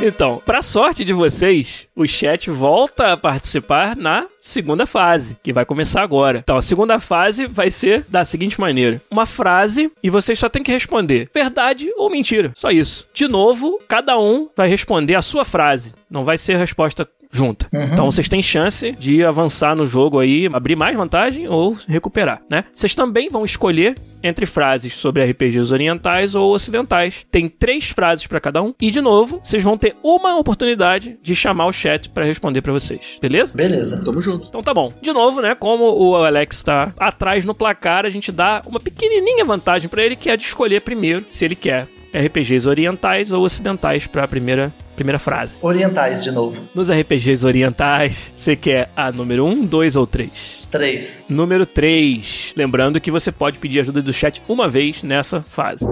Então, pra sorte de vocês, o chat volta a participar na segunda fase, que vai começar agora. Então, a segunda fase vai ser da seguinte maneira: uma frase e vocês só tem que responder verdade ou mentira. Só isso. De novo, cada um vai responder a sua frase. Não vai ser resposta junta. Então vocês têm chance de avançar no jogo aí, abrir mais vantagem ou recuperar, né? Vocês também vão escolher entre frases sobre RPGs orientais ou ocidentais. Tem três frases pra cada um e de novo, vocês vão ter uma oportunidade de chamar o chat pra responder pra vocês, beleza? Beleza. Tamo junto. Então tá bom. De novo, né? Como o Alex tá atrás no placar, a gente dá uma pequenininha vantagem pra ele, que é de escolher primeiro se ele quer RPGs orientais ou ocidentais pra primeira primeira frase. Orientais de novo. Nos RPGs orientais, você quer a número 1, 2 ou 3? 3. Número 3. Lembrando que você pode pedir ajuda do chat uma vez nessa fase.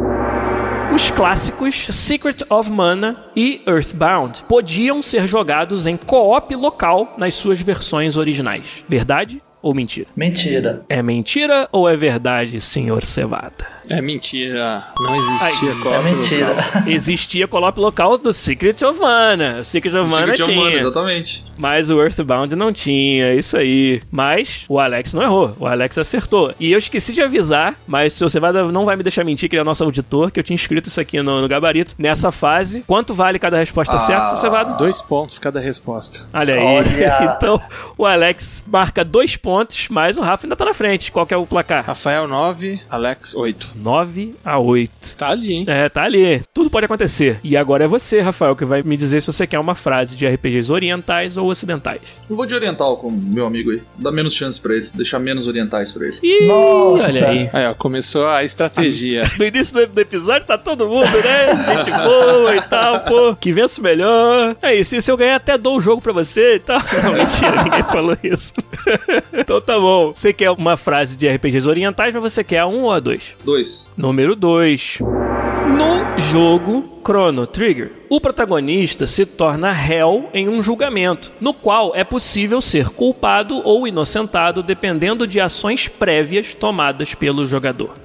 Os clássicos Secret of Mana e Earthbound podiam ser jogados em co-op local nas suas versões originais. Verdade ou mentira? Mentira. É mentira ou é verdade, senhor Cevada? É mentira. Não existia co-op É mentira. local. [laughs] Existia co-op local do Secret of Mana. O Secret of Mana Secret of tinha. Mana, exatamente. Mas o Earthbound não tinha, isso aí. Mas o Alex não errou, o Alex acertou. E eu esqueci de avisar, mas o seu Cevada não vai me deixar mentir, que ele é nosso auditor, que eu tinha escrito isso aqui no, no gabarito. Nessa fase, quanto vale cada resposta Ah. certa, seu Cevada? Dois pontos cada resposta. Olha aí. Olha. [laughs] então, o Alex marca dois pontos, mas o Rafa ainda tá na frente. Qual que é o placar? Rafael 9, Alex 8. 9 a 8. Tá ali, hein? É, tá ali. Tudo pode acontecer. E agora é você, Rafael, que vai me dizer se você quer uma frase de RPGs orientais ou ocidentais. Eu vou de oriental com meu amigo aí. Dá menos chance pra ele. Deixar menos orientais pra ele. Ih, Nossa. olha aí. Aí, ó, começou a estratégia. [laughs] No início do, do episódio tá todo mundo, né? Gente boa e tal, pô. Que venço melhor. É isso, e se eu ganhar até dou o jogo pra você e tal. [laughs] Não, mentira, ninguém falou isso. [laughs] então tá bom. Você quer uma frase de RPGs orientais, mas você quer a 1 ou a 2? Dois. Número 2. No jogo Chrono Trigger, o protagonista se torna réu em um julgamento, no qual é possível ser culpado ou inocentado dependendo de ações prévias tomadas pelo jogador.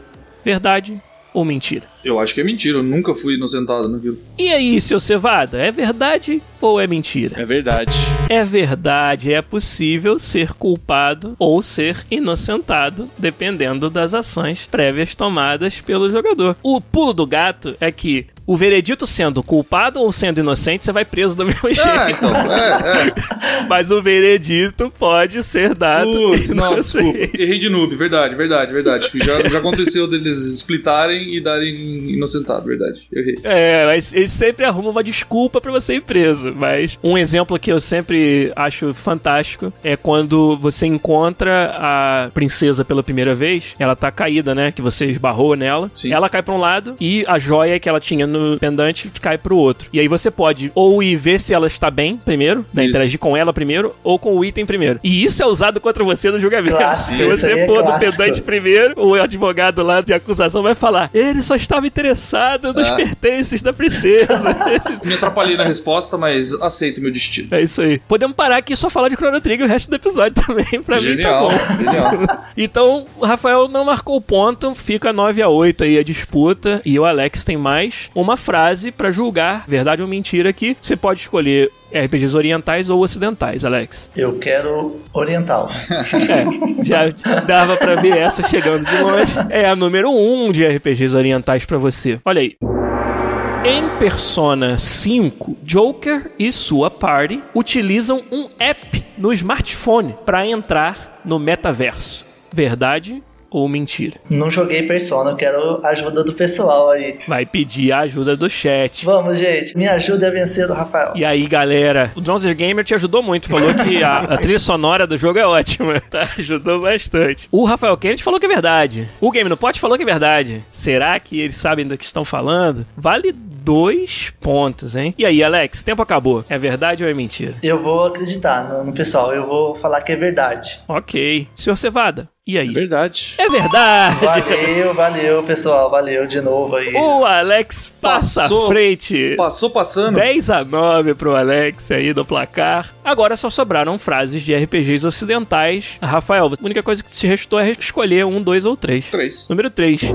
Verdade ou mentira? Eu acho que é mentira, eu nunca fui inocentado naquilo. E aí, seu Cevada, é verdade ou é mentira? É verdade. É verdade, é possível ser culpado ou ser inocentado, dependendo das ações prévias tomadas pelo jogador. O pulo do gato é que o veredito sendo culpado ou sendo inocente, você vai preso do [laughs] mesmo jeito. É, então, é, é. Mas o veredito pode ser dado. Putz, não, desculpa. Errei de noob, verdade, verdade, verdade. Já, já aconteceu deles splitarem e darem inocentado, verdade. Eu errei. É, mas eles sempre arrumam uma desculpa pra você ir preso. Mas um exemplo que eu sempre acho fantástico é quando você encontra a princesa pela primeira vez. Ela tá caída, né? Que você esbarrou nela. Sim. Ela cai pra um lado e a joia que ela tinha no pendante cai pro outro. E aí você pode ou ir ver se ela está bem primeiro, né? Interagir com ela primeiro, ou com o item primeiro. E isso é usado contra você no julgamento. Clássico, [laughs] se você é for no clássico. pendante primeiro, o advogado lá de acusação vai falar: ele só estava interessado nos Ah. pertences da princesa. [laughs] Me atrapalhei na resposta, mas aceito meu destino. é isso aí. Podemos parar aqui e só falar de Chrono Trigger o resto do episódio [laughs] também. pra Genial, mim tá bom. genial. Então, o Rafael não marcou o ponto, fica 9 a 8 aí a disputa. E o Alex tem mais uma frase pra julgar verdade ou mentira aqui. Você pode escolher RPGs orientais ou ocidentais, Alex. Eu quero oriental. [laughs] É, já dava pra ver essa chegando de longe. É a número 1 um de RPGs orientais pra você. Olha aí. Em Persona 5, Joker e sua party utilizam um app no smartphone para entrar no metaverso. Verdade ou mentira? Não joguei Persona, eu quero a ajuda do pessoal aí. Vai pedir a ajuda do chat. Vamos, gente. Me ajuda a vencer o Rafael. E aí, galera, o Dronzer Gamer te ajudou muito. Falou que a, a trilha sonora do jogo é ótima. [laughs] Tá? Ajudou bastante. O Rafael Kennedy falou que é verdade. O Game no Pot falou que é verdade. Será que eles sabem do que estão falando? Vale dois pontos, hein? E aí, Alex, tempo acabou. É verdade ou é mentira? Eu vou acreditar no, no pessoal. Eu vou falar que é verdade. Ok. Senhor Cevada, e aí? É verdade. É verdade. Valeu, valeu, pessoal. Valeu de novo aí. O Alex passa Passou. à frente. Passou passando. 10 a 9 pro Alex aí do placar. Agora só sobraram frases de RPGs ocidentais. Rafael, a única coisa que te restou é escolher um, dois ou três. Três. Número 3.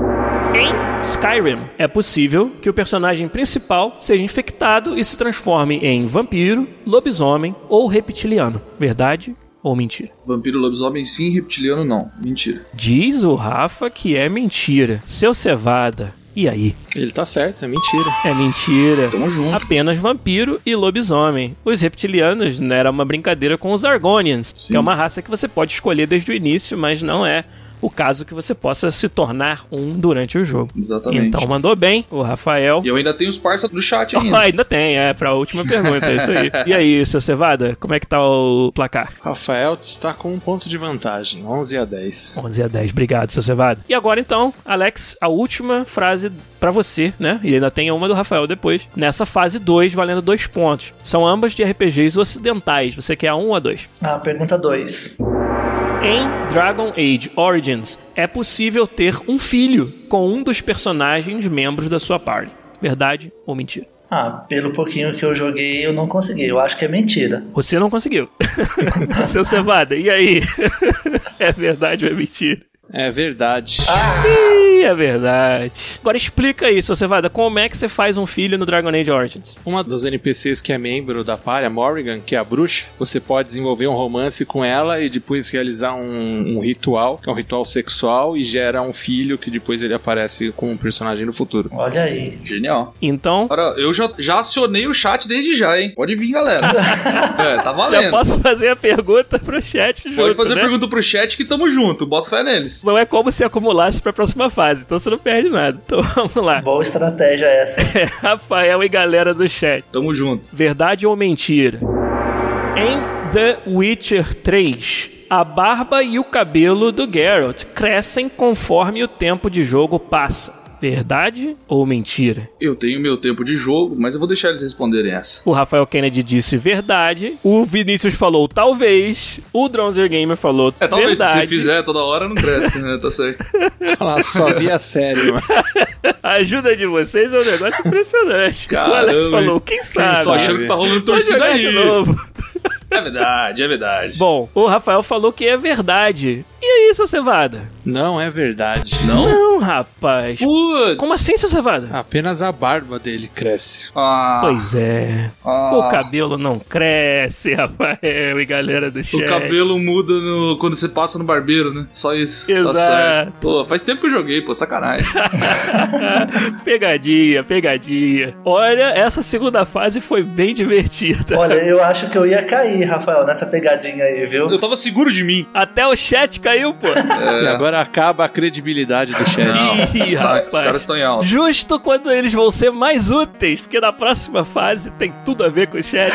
Em Skyrim, é possível que o personagem principal seja infectado e se transforme em vampiro, lobisomem ou reptiliano. Verdade ou mentira? Vampiro, lobisomem sim, reptiliano não. Mentira. Diz o Rafa que é mentira. Seu Cevada. E aí? Ele tá certo, é mentira. É mentira. Tamo junto. Apenas vampiro e lobisomem. Os reptilianos né, era uma brincadeira com os Argonians, Sim. que é uma raça que você pode escolher desde o início, mas não é o caso que você possa se tornar um durante o jogo. Exatamente. Então mandou bem o Rafael. E eu ainda tenho os parça do chat Oh, ainda. [laughs] ainda tem, é, pra última pergunta, é isso aí. [laughs] E aí, seu Cevada, como é que tá o placar? Rafael está com um ponto de vantagem, 11 a 10. 11 a 10, obrigado, seu Cevada. E agora então, Alex, a última frase pra você, né? E ainda tem uma do Rafael depois. Nessa fase 2, valendo dois pontos. São ambas de RPGs ocidentais. Você quer a 1 ou a 2? Ah, pergunta 2. Em Dragon Age Origins, é possível ter um filho com um dos personagens membros da sua party. Verdade ou mentira? Ah, pelo pouquinho que eu joguei, eu não consegui. Eu acho que é mentira. Você não conseguiu. [laughs] Seu Cevada, e aí? [laughs] é verdade ou é mentira? É verdade. Ih, é verdade. Agora explica aí, seu Cevada, como é que você faz um filho no Dragon Age Origins? Uma dos NPCs que é membro da party, a Morrigan, que é a bruxa, você pode desenvolver um romance com ela e depois realizar um, um ritual, que é um ritual sexual, e gera um filho que depois ele aparece como um personagem no futuro. Olha aí. Genial. Então, Ora, eu já, já acionei o chat desde já, hein? Pode vir, galera. [laughs] é, tá já valendo. posso fazer a pergunta pro chat junto, Pode fazer né? pergunta pro chat que tamo junto. Bota fé neles. Não é como se acumulasse pra próxima fase, então você não perde nada. Então [laughs] vamos lá. Boa estratégia essa. É, [laughs] Rafael e galera do chat. Tamo junto. Verdade ou mentira? Em The Witcher 3, a barba e o cabelo do Geralt crescem conforme o tempo de jogo passa. Verdade ou mentira? Eu tenho meu tempo de jogo, mas eu vou deixar eles responderem essa. O Rafael Kennedy disse verdade. O Vinícius falou talvez. O Dronzer Gamer falou É, talvez se verdade. você fizer toda hora não cresce, né? Tá certo. [laughs] Olha lá, só via sério, mano. A ajuda de vocês é um negócio impressionante. o Alex Caramba, falou, hein? quem sabe? Tô achando que tá rolando torcida jogar aí. de novo. É verdade, é verdade. Bom, o Rafael falou que é verdade. E aí, seu Cevada? Não é verdade. Não? Não, rapaz. Putz. Como assim, seu Cevada? Apenas a barba dele cresce. Ah, Pois é. ah. O cabelo não cresce, [laughs] Rafael e galera do chat. O cabelo muda no- quando você passa no barbeiro, né? Só isso. Exato. Tá certo. Pô, faz tempo que eu joguei, pô, sacanagem. [laughs] pegadinha, pegadinha. Olha, essa segunda fase foi bem divertida. Olha, eu acho que eu ia cair, Rafael, nessa pegadinha aí, viu? eu tava seguro de mim. Até o chat caiu, pô. E agora acaba a credibilidade do chat. Ih, Tá, rapaz. os caras estão em alta. Justo quando eles vão ser mais úteis, porque na próxima fase tem tudo a ver com o chat.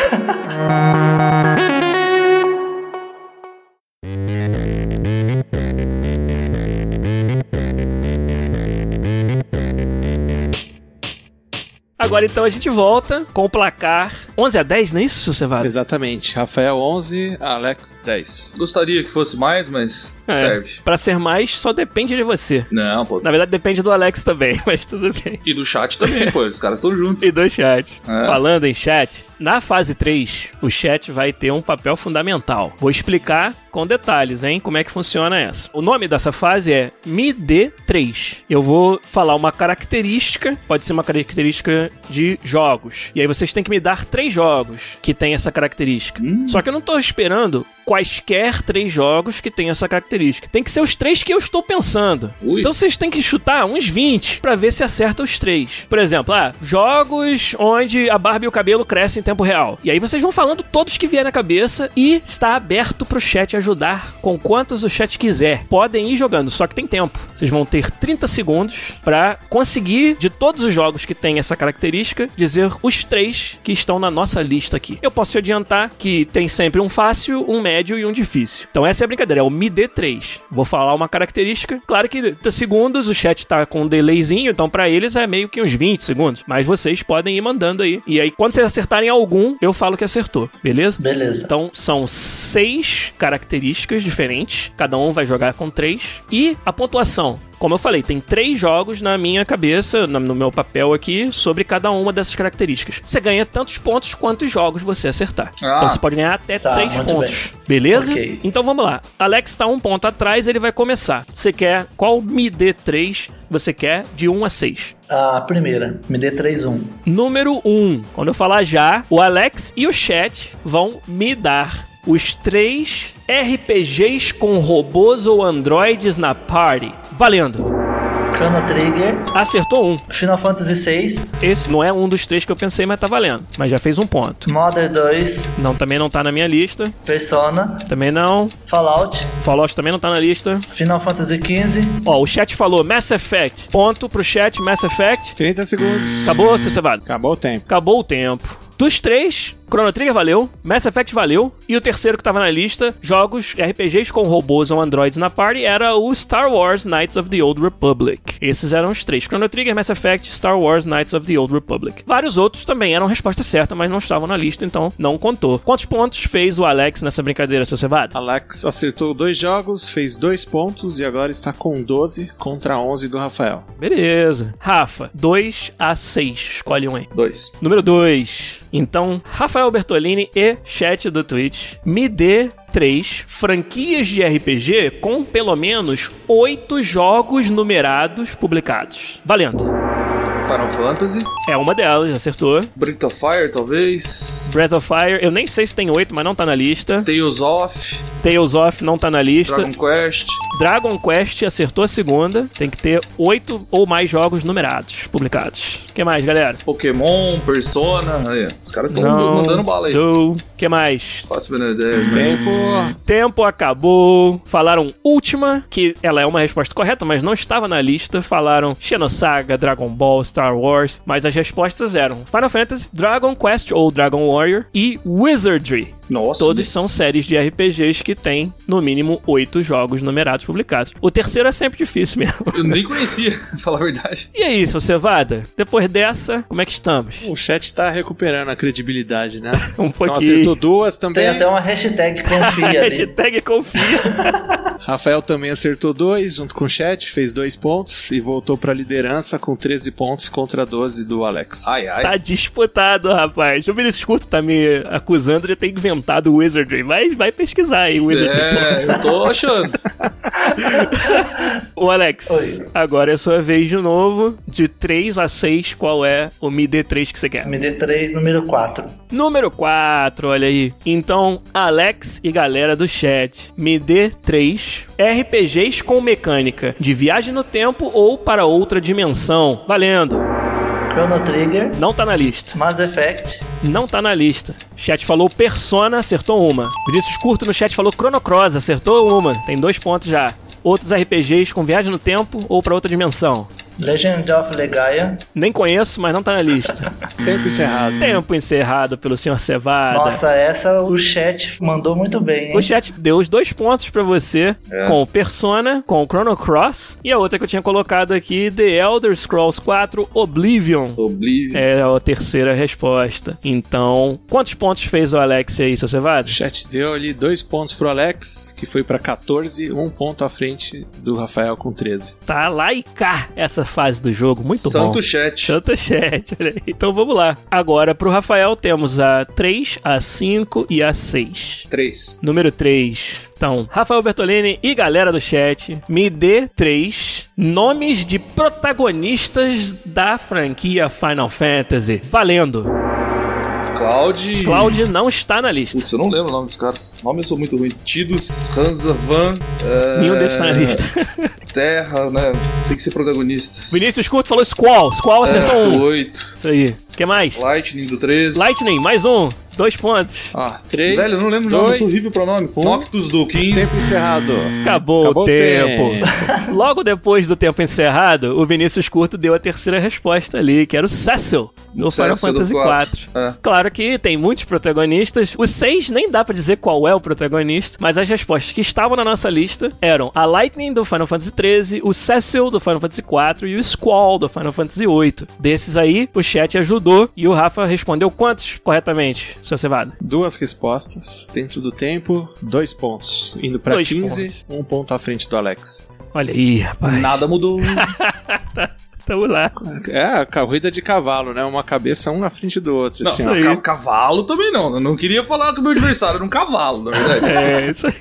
Agora então a gente volta com o placar 11 a 10, não é isso, Cevada? Exatamente. Rafael 11, Alex 10. Gostaria que fosse mais, mas É. serve. Pra ser mais, só depende de você. Não, pô. Na verdade, depende do Alex também, [laughs] mas tudo bem. E do chat também, pô. Os caras estão juntos. E do chat. É. Falando em chat, na fase 3, o chat vai ter um papel fundamental. Vou explicar com detalhes, hein, como é que funciona essa. O nome dessa fase é Me Dê 3. Eu vou falar uma característica, pode ser uma característica de jogos. E aí vocês têm que me dar três jogos que tem essa característica. Só que eu não tô esperando quaisquer três jogos que tenham essa característica. Tem que ser os três que eu estou pensando. Ui. Então vocês têm que chutar uns 20 pra ver se acerta os três. Por exemplo, ah, jogos onde a barba e o cabelo crescem em tempo real. E aí vocês vão falando todos que vier na cabeça e está aberto pro chat ajudar com quantos o chat quiser. Podem ir jogando, só que tem tempo. Vocês vão ter 30 segundos pra conseguir de todos os jogos que tem essa característica dizer os três que estão na nossa lista aqui. Eu posso te adiantar que tem sempre um fácil, um médio e um difícil. Então essa é a brincadeira, é o Me Dê 3. Vou falar uma característica. Claro que 30 segundos, o chat tá com um delayzinho, então pra eles é meio que uns 20 segundos. Mas vocês podem ir mandando aí. E aí, quando vocês acertarem algum, eu falo que acertou, beleza? Beleza. Então são seis características diferentes, cada um vai jogar com três. E a pontuação. Como eu falei, tem três jogos na minha cabeça, no meu papel aqui, sobre cada uma dessas características. Você ganha tantos pontos quantos jogos você acertar. Ah. então você pode ganhar até Tá, três pontos. Beleza? Ok. Então vamos lá. Alex tá um ponto atrás, ele vai começar. Você quer qual me dê três você quer de 1 a 6? A primeira, me dê 3-1. Número 1. Quando eu falar já, o Alex e o chat vão me dar os três RPGs com robôs ou androides na party. Valendo. Chrono Trigger, Acertou um. Final Fantasy VI, Esse não é um dos três que eu pensei, mas tá valendo. Mas já fez um ponto. Modern 2, Não, também não tá na minha lista. Persona, Também não. Fallout, Fallout também não tá na lista. Final Fantasy XV, Ó, o chat falou Mass Effect. Ponto pro chat, Mass Effect. 30 segundos. Acabou, seu cevado? Acabou o tempo. Acabou o tempo. Dos três, Chrono Trigger valeu, Mass Effect valeu, e o terceiro que tava na lista, jogos RPGs com robôs ou androids na party, era o Star Wars Knights of the Old Republic. Esses eram os três: Chrono Trigger, Mass Effect, Star Wars Knights of the Old Republic. Vários outros também eram resposta certa, mas não estavam na lista, então não contou. Quantos pontos fez o Alex nessa brincadeira, seu cevado? Alex acertou dois jogos, fez dois pontos e agora está com 12 contra 11 do Rafael. Beleza. Rafa, 2 a 6. Escolhe um aí. Dois. Número 2. Então, Rafael Bertolini e chat do Twitch, me dê três franquias de RPG com pelo menos oito jogos numerados publicados. Valendo. Final Fantasy. É uma delas, acertou. Breath of Fire, talvez. Breath of Fire, eu nem sei se tem oito, mas não tá na lista. Tales of. Tales of não tá na lista. Dragon Quest. Dragon Quest acertou a segunda. Tem que ter oito ou mais jogos numerados publicados. O que mais, galera? Pokémon, Persona. Aí, os caras estão mandando bala aí. Do. que mais? Faço ver ideia. Tempo. Tempo acabou. Falaram última, que ela é uma resposta correta, mas não estava na lista. Falaram Xenosaga, Dragon Ball, Star Wars, mas as respostas eram Final Fantasy, Dragon Quest ou Dragon Warrior e Wizardry. Nossa. Todos são séries de RPGs que têm, no mínimo, oito jogos numerados publicados. O terceiro é sempre difícil mesmo. Eu nem conhecia, pra [laughs] falar a verdade. E aí, seu Cevada? Depois dessa, como é que estamos? O chat tá recuperando a credibilidade, né? [laughs] Um Então pouquinho. acertou duas também. tem até uma hashtag confia. [laughs] Hashtag confia. Rafael também acertou dois, junto com o chat, fez dois pontos e voltou pra liderança com 13 pontos contra 12 do Alex. Ai, ai. Tá disputado, rapaz. O Vinícius Curto tá me acusando de ter inventado inventado o Wizardry. Vai, vai pesquisar aí, Wizardry. É, eu tô achando. [laughs] Ô, Alex, Oi. agora é sua vez de novo. De 3 a 6, qual é o Mi D3 que você quer? MD3, número 4. Número 4, olha aí. Então, Alex e galera do chat, me dê 3 RPGs com mecânica de viagem no tempo ou para outra dimensão. Valendo. Chrono Trigger, Não tá na lista. Mass Effect, Não tá na lista. Chat falou Persona, acertou uma. Vinícius Curto no chat falou Chrono Cross, acertou uma. Tem dois pontos já. Outros RPGs com viagem no tempo ou para outra dimensão. Legend of Legaia. Nem conheço, mas não tá na lista. [laughs] Tempo encerrado. Tempo encerrado pelo senhor Cevada. Nossa, essa o chat mandou muito bem, hein? O chat deu os dois pontos pra você É. com o Persona, com o Chrono Cross e a outra que eu tinha colocado aqui, The Elder Scrolls 4 Oblivion. Oblivion. É a terceira resposta. Então, quantos pontos fez o Alex aí, seu O Cevado? chat deu ali dois pontos pro Alex, que foi pra 14, um ponto à frente do Rafael com 13. Tá lá e cá essa fase do jogo. Muito Santo bom. chat. Santo chat, olha aí. Então vamos lá. Agora pro Rafael temos a 3, a 5 e a 6. 3. Número 3. Então, Rafael Bertolini e galera do chat, me dê três nomes de protagonistas da franquia Final Fantasy. Valendo! Cloud. Cloud não está na lista. Putz, eu não lembro o nome dos caras. Nome eu sou muito ruim. Tidus, Hansa, Van. É... Nenhum desses está na lista. Terra, né? Tem que ser protagonistas. Vinícius Curto falou Squall. Squall acertou é, um. 8. Isso aí. O que mais? Lightning do 13. Lightning, mais um. Dois pontos. Ah, 3, Velho, eu não lembro o nome, eu sou horrível pro nome. um. Noctus do 15. Tempo encerrado. Acabou, Acabou o tempo. tempo. [laughs] Logo depois do tempo encerrado, o Vinícius Curto deu a terceira resposta ali, que era o Cecil, do O Final Cecil Fantasy quatro. IV. É. Claro que tem muitos protagonistas. Os seis nem dá pra dizer qual é o protagonista, mas as respostas que estavam na nossa lista eram a Lightning do Final Fantasy XIII, o Cecil do Final Fantasy IV e o Squall do Final Fantasy VIII. Desses aí, o chat ajudou e o Rafa respondeu quantos corretamente, seu Cevada? Duas respostas dentro do tempo, dois pontos. Indo pra Dois 15, um ponto à frente do Alex. Olha aí, rapaz. Nada mudou. [laughs] Tamo lá. É, a corrida de cavalo, né? Uma cabeça um na frente do outro. Não, assim, ca- cavalo também não. Eu não queria falar que o meu adversário era um cavalo, na verdade. É, isso aí.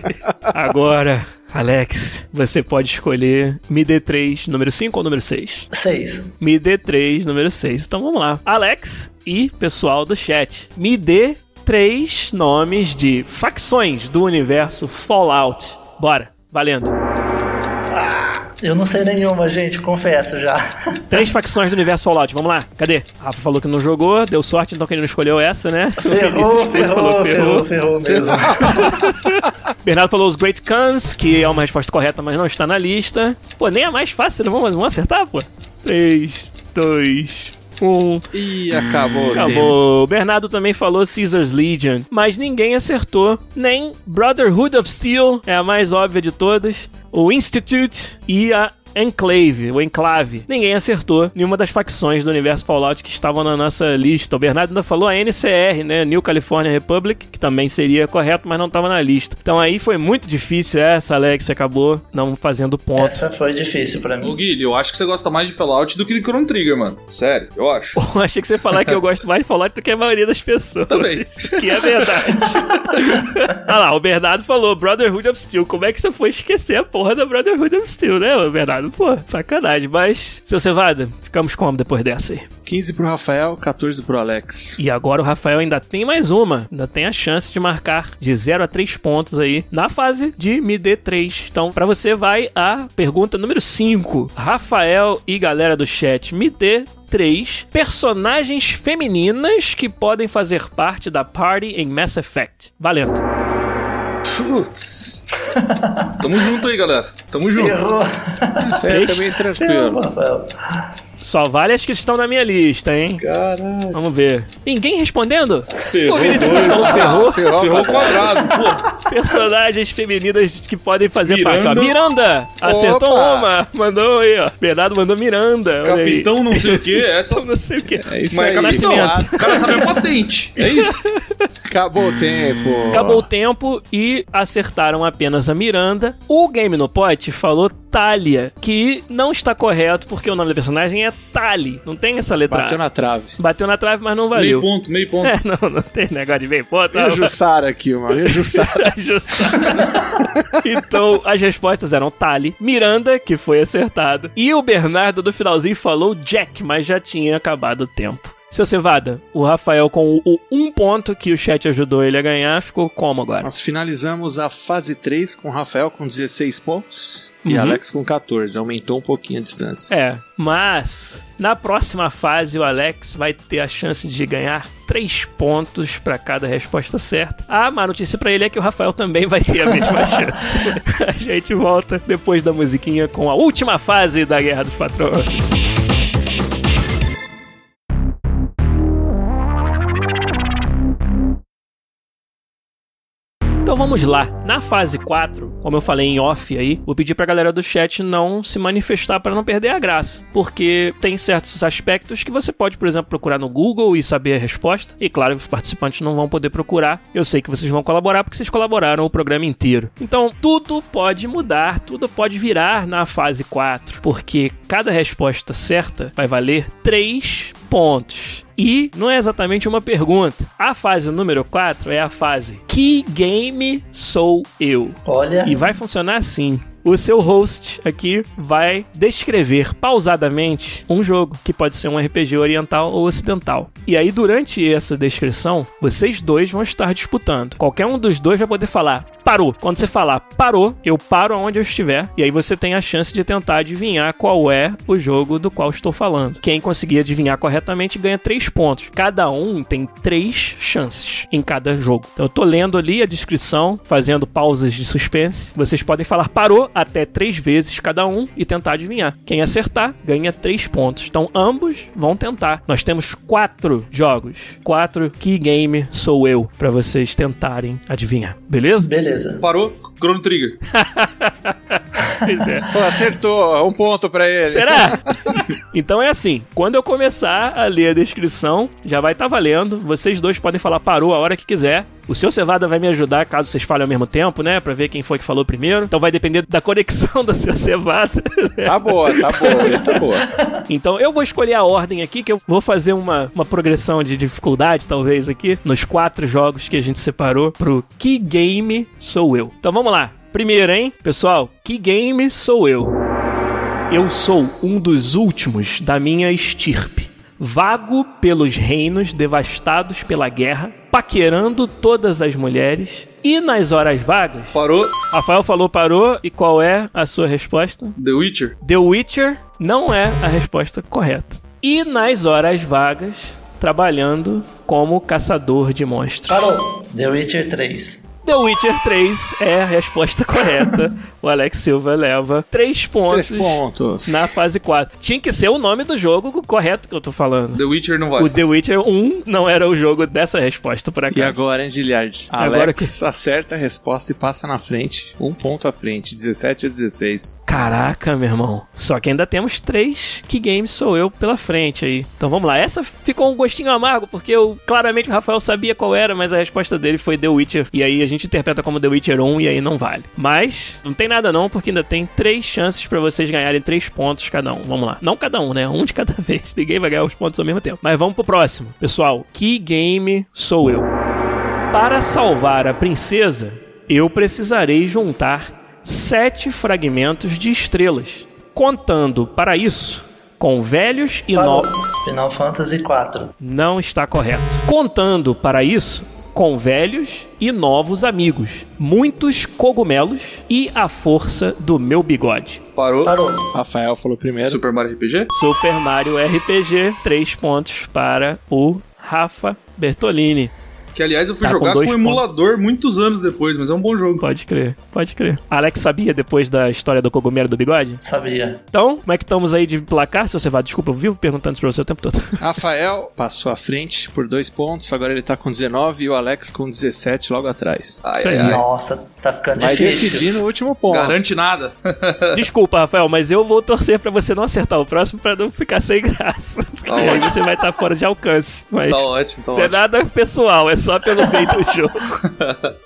Agora, Alex, você pode escolher Me dê 3, número 5 ou número 6? 6. Me dê 3, número 6. Então vamos lá. Alex e pessoal do chat, me dê três nomes de facções do universo Fallout. Bora, valendo. Eu não sei nenhuma, gente, confesso já. Três facções do universo Fallout, vamos lá. Cadê? Rafa falou que não jogou, deu sorte, então que ele não escolheu essa, né? Ferrou, ferrou, falou ferrou, ferrou mesmo. [laughs] Bernardo falou os Great Khans, que é uma resposta correta, mas não está na lista. Pô, nem a mais fácil, não vamos, vamos acertar, pô? 3, 2, 1. Ih, acabou. Acabou. O Bernardo também falou Caesar's Legion, mas ninguém acertou. Nem Brotherhood of Steel, é a mais óbvia de todas. O Institute e a Enclave, o Enclave. Ninguém acertou nenhuma das facções do universo Fallout que estavam na nossa lista. O Bernardo ainda falou a NCR, né? New California Republic, que também seria correto, mas não estava na lista. Então aí foi muito difícil essa, Alex, acabou não fazendo ponto. Essa foi difícil pra Ô, mim. Guilherme, eu acho que você gosta mais de Fallout do que de Chrono Trigger, mano. Sério, eu acho. [laughs] Eu achei que você ia falar que eu gosto mais de Fallout do que a maioria das pessoas. Também. [laughs] Que é verdade. Olha [laughs] lá, o Bernardo falou Brotherhood of Steel. Como é que você foi esquecer a porra da Brotherhood of Steel, né, ô Bernardo? Pô, sacanagem. Mas, seu Cevada, ficamos como depois dessa aí? 15 pro Rafael, 14 pro Alex. E agora o Rafael ainda tem mais uma. Ainda tem a chance de marcar de 0 a 3 pontos aí na fase de me dê 3. Então, pra você vai a pergunta número 5. Rafael e galera do chat, me dê três personagens femininas que podem fazer parte da party em Mass Effect. Valendo. Putz. Tamo junto aí, galera. Tamo junto. Errou. Isso aí é também Errou, tranquilo. Rafael. Só vale as que estão na minha lista, hein? Caralho. Vamos ver. Ninguém respondendo? Ferrou o Vinícius falou ferrou. Ferrou, Ferrou quadrado. pô. Personagens femininas que podem fazer Miranda. parte. Ó, Miranda! Acertou Opa. uma. Mandou aí, ó. Bernardo mandou Miranda. Capitão não sei o que, [laughs] essa. Não sei o que. É isso Mas aí. Nascimento. O cara sabe a patente. É isso. Acabou o tempo. Acabou o tempo e acertaram apenas a Miranda. O Game no Pot falou Talia, que não está correto porque o nome da personagem é Tali. Não tem essa letra. Bateu A. na trave. Bateu na trave, mas não Meio valeu. ponto, meio ponto. [laughs] É, não, não tem negócio de meio ponto. E o Jussara aqui, mano. E o [laughs] Jussara. então, as respostas eram Tali, Miranda, que foi acertado, e o Bernardo do finalzinho falou Jack, mas já tinha acabado o tempo. Seu Cevada, o Rafael com o um ponto que o chat ajudou ele a ganhar, ficou como agora? Nós finalizamos a fase 3 com o Rafael com 16 pontos e Uhum. Alex com 14. Aumentou um pouquinho a distância. É, mas na próxima fase o Alex vai ter a chance de ganhar 3 pontos pra cada resposta certa. A má notícia pra ele é que o Rafael também vai ter a mesma [laughs] chance. a gente volta depois da musiquinha com a última fase da Guerra dos Patrões. Então vamos lá. Na fase 4, como eu falei em off aí, vou pedir pra galera do chat não se manifestar para não perder a graça. Porque tem certos aspectos que você pode, por exemplo, procurar no Google e saber a resposta. E claro, os participantes não vão poder procurar. Eu sei que vocês vão colaborar porque vocês colaboraram o programa inteiro. Então, tudo pode mudar, tudo pode virar na fase 4. Porque cada resposta certa vai valer 3 pontos. E não é exatamente uma pergunta. A fase número 4 é a fase Que game sou eu? Olha, E vai funcionar assim. O seu host aqui vai descrever pausadamente um jogo, que pode ser um RPG oriental ou ocidental. E aí, durante essa descrição, vocês dois vão estar disputando. Qualquer um dos dois vai poder falar parou. Quando você falar parou, eu paro aonde eu estiver. E aí você tem a chance de tentar adivinhar qual é o jogo do qual estou falando. Quem conseguir adivinhar corretamente ganha três pontos. Cada um tem três chances em cada jogo. Então eu tô lendo ali a descrição, fazendo pausas de suspense. Vocês podem falar parou até três vezes cada um e tentar adivinhar. Quem acertar ganha três pontos. Então ambos vão tentar. Nós temos quatro jogos. Quatro que game sou eu para vocês tentarem adivinhar. Beleza? beleza. Parou, Chrono Trigger. [laughs] Pois é. Pô, acertou. Um ponto pra ele. Será? [laughs] então é assim, quando eu começar a ler a descrição, já vai estar valendo. Vocês dois podem falar parou a hora que quiser. O seu Cevada vai me ajudar caso vocês falem ao mesmo tempo, né? Pra ver quem foi que falou primeiro. Então vai depender da conexão do seu Cevada. Tá boa, tá boa. [laughs] Hoje tá boa. Então eu vou escolher a ordem aqui, que eu vou fazer uma, uma progressão de dificuldade, talvez, aqui, nos quatro jogos que a gente separou pro Que Game Sou Eu. Então vamos lá. Primeiro, hein, pessoal, que game sou eu? Eu sou um dos últimos da minha estirpe. Vago pelos reinos devastados pela guerra, paquerando todas as mulheres. E nas horas vagas, Parou, Rafael falou parou. E qual é a sua resposta? The Witcher. The Witcher não é a resposta correta. E nas horas vagas, trabalhando como caçador de monstros. Parou. The Witcher 3. The Witcher 3 é a resposta correta. [laughs] o Alex Silva leva 3 pontos, Três pontos. na fase 4. Tinha que ser o nome do jogo correto que eu tô falando. The Witcher não vai. O The Witcher 1 não era o jogo dessa resposta por E acaso. agora, hein, Giliard? Agora Alex acerta a resposta e passa na frente. Um ponto à frente, 17 a 16. Caraca, meu irmão. Só que ainda temos três que games sou eu pela frente aí. Então vamos lá. Essa ficou um gostinho amargo, porque eu claramente o Rafael sabia qual era, mas a resposta dele foi The Witcher. E aí a gente interpreta como The Witcher 1 e aí não vale. Mas não tem nada não, porque ainda tem três chances pra vocês ganharem três pontos cada um. Vamos lá. Não cada um, né? Um de cada [laughs] vez. Ninguém vai ganhar os pontos ao mesmo tempo. Mas vamos pro próximo. Pessoal, que game sou eu? Para salvar a princesa, eu precisarei juntar sete fragmentos de estrelas, contando para isso com velhos e novos. Final Fantasy 4. Não está correto. Contando para isso com velhos e novos amigos, muitos cogumelos e a força do meu bigode. Parou. Parou. Rafael falou primeiro. Super Mario RPG? Super Mario RPG, três pontos para o Rafa Bertolini. Que aliás eu fui Tá com jogar com, dois o emulador muitos anos depois, mas é um bom jogo. Pode crer, pode crer. Alex sabia depois da história do cogumelo do bigode? Sabia. Então, como é que estamos aí de placar? Se você vai, desculpa, eu vivo perguntando isso pra você o tempo todo. [laughs] Rafael passou à frente por dois pontos. Agora ele tá com 19 e o Alex com 17 logo atrás. Ai, ai, ai. Nossa, tá ficando Vai difícil. decidir no último ponto. Garante nada. [laughs] Desculpa, Rafael, mas eu vou torcer pra você não acertar o próximo pra não ficar sem graça. [laughs] Porque Tá aí ótimo. você vai estar fora de alcance. Mas Tá ótimo, tá não é ótimo. nada pessoal, é só pelo meio do [laughs] jogo.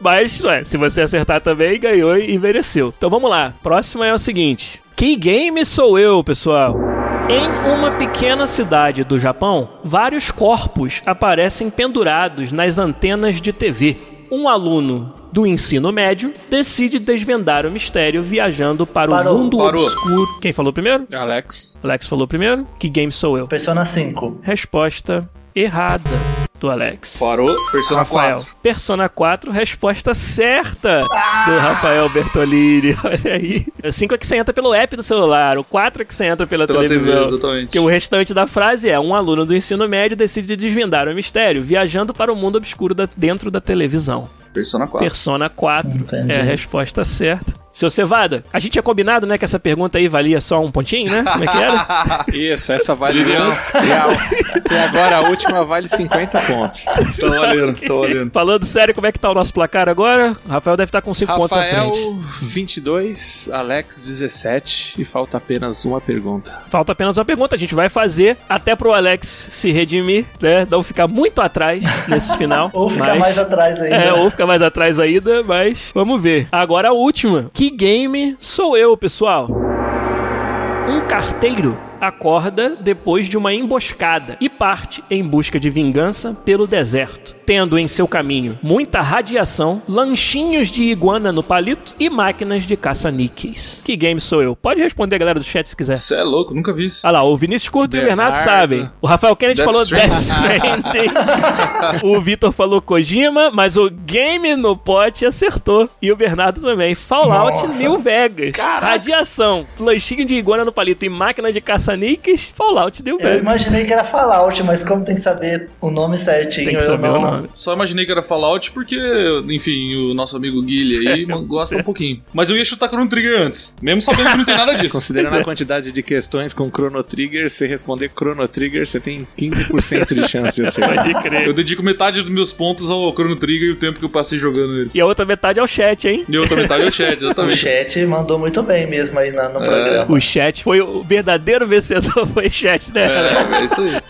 Mas, ué, se você acertar também, ganhou e mereceu. Então vamos lá. Próximo é o seguinte: Que game sou eu, pessoal? Em uma pequena cidade do Japão, vários corpos aparecem pendurados nas antenas de TV. Um aluno do ensino médio decide desvendar o mistério viajando para Parou, o mundo parou. obscuro. Quem falou primeiro? Alex. Alex falou primeiro. Que game sou eu? Persona 5. Resposta errada do Alex. Parou. Persona Rafael. 4. Persona 4, resposta certa do Rafael Bertolini. [laughs] Olha aí. O 5 é que você entra pelo app do celular, o 4 é que você entra pela, Pela TV, televisão. exatamente. que o restante da frase é: um aluno do ensino médio decide desvendar o mistério, viajando para o mundo obscuro da- dentro da televisão. Persona 4. Persona 4 Entendi. é a resposta certa. Seu Cevada, a gente tinha combinado, né, que essa pergunta aí valia só um pontinho, né? Como é que era? [laughs] Isso, essa vale um real. E agora a última vale 50 pontos. Tá valendo, tá valendo. [laughs] Falando sério, como é que tá o nosso placar agora? O Rafael deve estar com 5 pontos à Rafael, frente. 22, Alex, 17 e falta apenas uma pergunta. Falta apenas uma pergunta, a gente vai fazer até pro Alex se redimir, né? Não ficar muito atrás nesse final. [laughs] Ou ficar mas- mais atrás ainda. É, ou ficar mais atrás ainda, mas vamos ver. Agora a última. Que game sou eu, pessoal? Um carteiro acorda depois de uma emboscada e parte em busca de vingança pelo deserto, tendo em seu caminho muita radiação, lanchinhos de iguana no palito e máquinas de caça-níqueis. Que game sou eu? Pode responder, galera do chat, se quiser. Você é louco, nunca vi isso. Ah lá, o Vinícius Curto e o Bernardo sabem. O Rafael Kennedy Death falou Death Stranding. [laughs] O Vitor falou Kojima, mas o Game no Pote acertou. E o Bernardo também. Fallout Nossa. New Vegas. Radiação, lanchinho de iguana no palito e máquina de caça-níqueis. Fallout New Eu Vegas. imaginei que era Fallout, mas como tem que saber o nome certinho, Tem que eu saber não... o nome. Só imaginei que era Fallout porque, enfim, o nosso amigo Guilherme aí [laughs] gosta um pouquinho. Mas eu ia chutar Chrono Trigger antes, mesmo sabendo que não tem nada disso. Considerando a [laughs] quantidade de questões com Chrono Trigger, se responder Chrono Trigger, você tem 15% de chance de acertar. Pode crer. Eu dedico metade dos meus pontos ao Chrono Trigger e o tempo que eu passei jogando eles. E a outra metade é o chat, hein? E a outra metade é o chat, [laughs] O exatamente. chat mandou muito bem mesmo aí na- no programa. O chat foi o verdadeiro vencedor, foi o chat, né? É, é isso aí.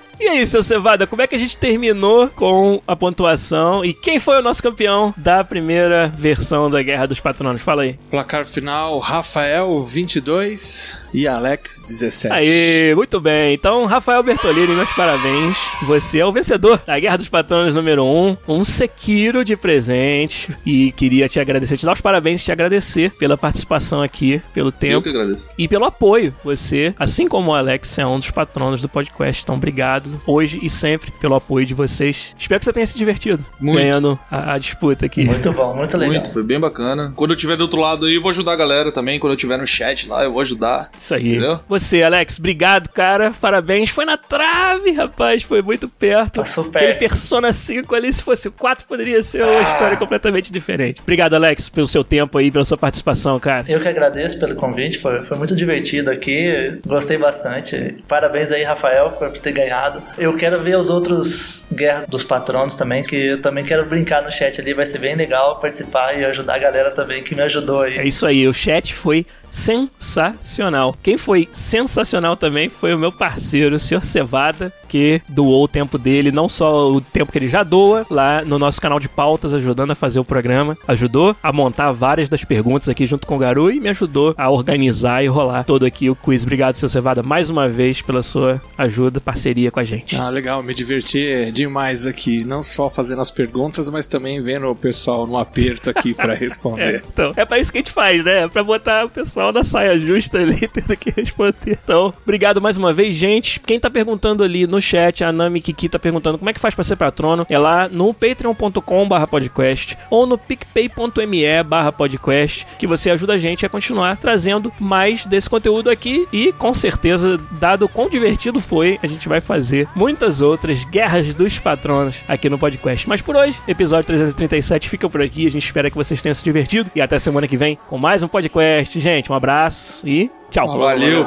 [laughs] E aí, seu Cevada, como é que a gente terminou com a pontuação e quem foi o nosso campeão da primeira versão da Guerra dos Patronos? Fala aí. Placar final: Rafael 22 e Alex 17. Aí, muito bem. Então, Rafael Bertolini, meus parabéns. Você é o vencedor da Guerra dos Patronos número 1. Um Sekiro de presente. E queria te agradecer, te dar os parabéns e te agradecer pela participação aqui, pelo Eu tempo. que agradeço. E pelo apoio. Você, assim como o Alex, é um dos patronos do podcast. Então, obrigado hoje e sempre pelo apoio de vocês. Espero que você tenha se divertido Muito. ganhando a, a disputa aqui. Muito bom, muito legal. Muito, foi bem bacana. Quando eu estiver do outro lado aí, eu vou ajudar a galera também. Quando eu estiver no chat lá, eu vou ajudar. Isso aí. Entendeu? Você, Alex, obrigado, cara. Parabéns. Foi na trave, rapaz. Foi muito perto. Passou Aquele perto. Persona 5 ali, se fosse o 4, poderia ser uma Ah. história completamente diferente. Obrigado, Alex, pelo seu tempo aí, pela sua participação, cara. Eu que agradeço pelo convite, foi, foi muito divertido aqui, gostei bastante. Parabéns aí, Rafael, por ter ganhado. Eu quero ver os outros Guerra dos Patronos também, que eu também quero brincar no chat ali, vai ser bem legal participar e ajudar a galera também que me ajudou aí. É isso aí, o chat foi sensacional. Quem foi sensacional também foi o meu parceiro, o senhor Cevada, que doou o tempo dele, não só o tempo que ele já doa lá no nosso canal de pautas, ajudando a fazer o programa, ajudou a montar várias das perguntas aqui junto com o Garu e me ajudou a organizar e rolar todo aqui o quiz. Obrigado, seu Cevada, mais uma vez pela sua ajuda, parceria com a gente. Ah, legal, me diverti demais aqui. Não só fazendo as perguntas, mas também vendo o pessoal no aperto aqui pra [laughs] É, responder. então, é pra isso que a gente faz, né? É pra botar o pessoal na saia justa ali, [laughs] tendo que responder. Então, obrigado mais uma vez, gente. Quem tá perguntando ali no chat, a Nami Kiki tá perguntando como é que faz pra ser patrono, é lá no patreon.com barra podcast ou no picpay.me barra podcast, que você ajuda a gente a continuar trazendo mais desse conteúdo aqui e, com certeza, dado quão divertido foi, a gente vai fazer muitas outras guerras dos patronos aqui no podcast. Mas por hoje, episódio 337 fica por aqui. A gente espera que vocês tenham se divertido e até semana que vem com mais um podcast. Gente, um abraço e tchau. Valeu.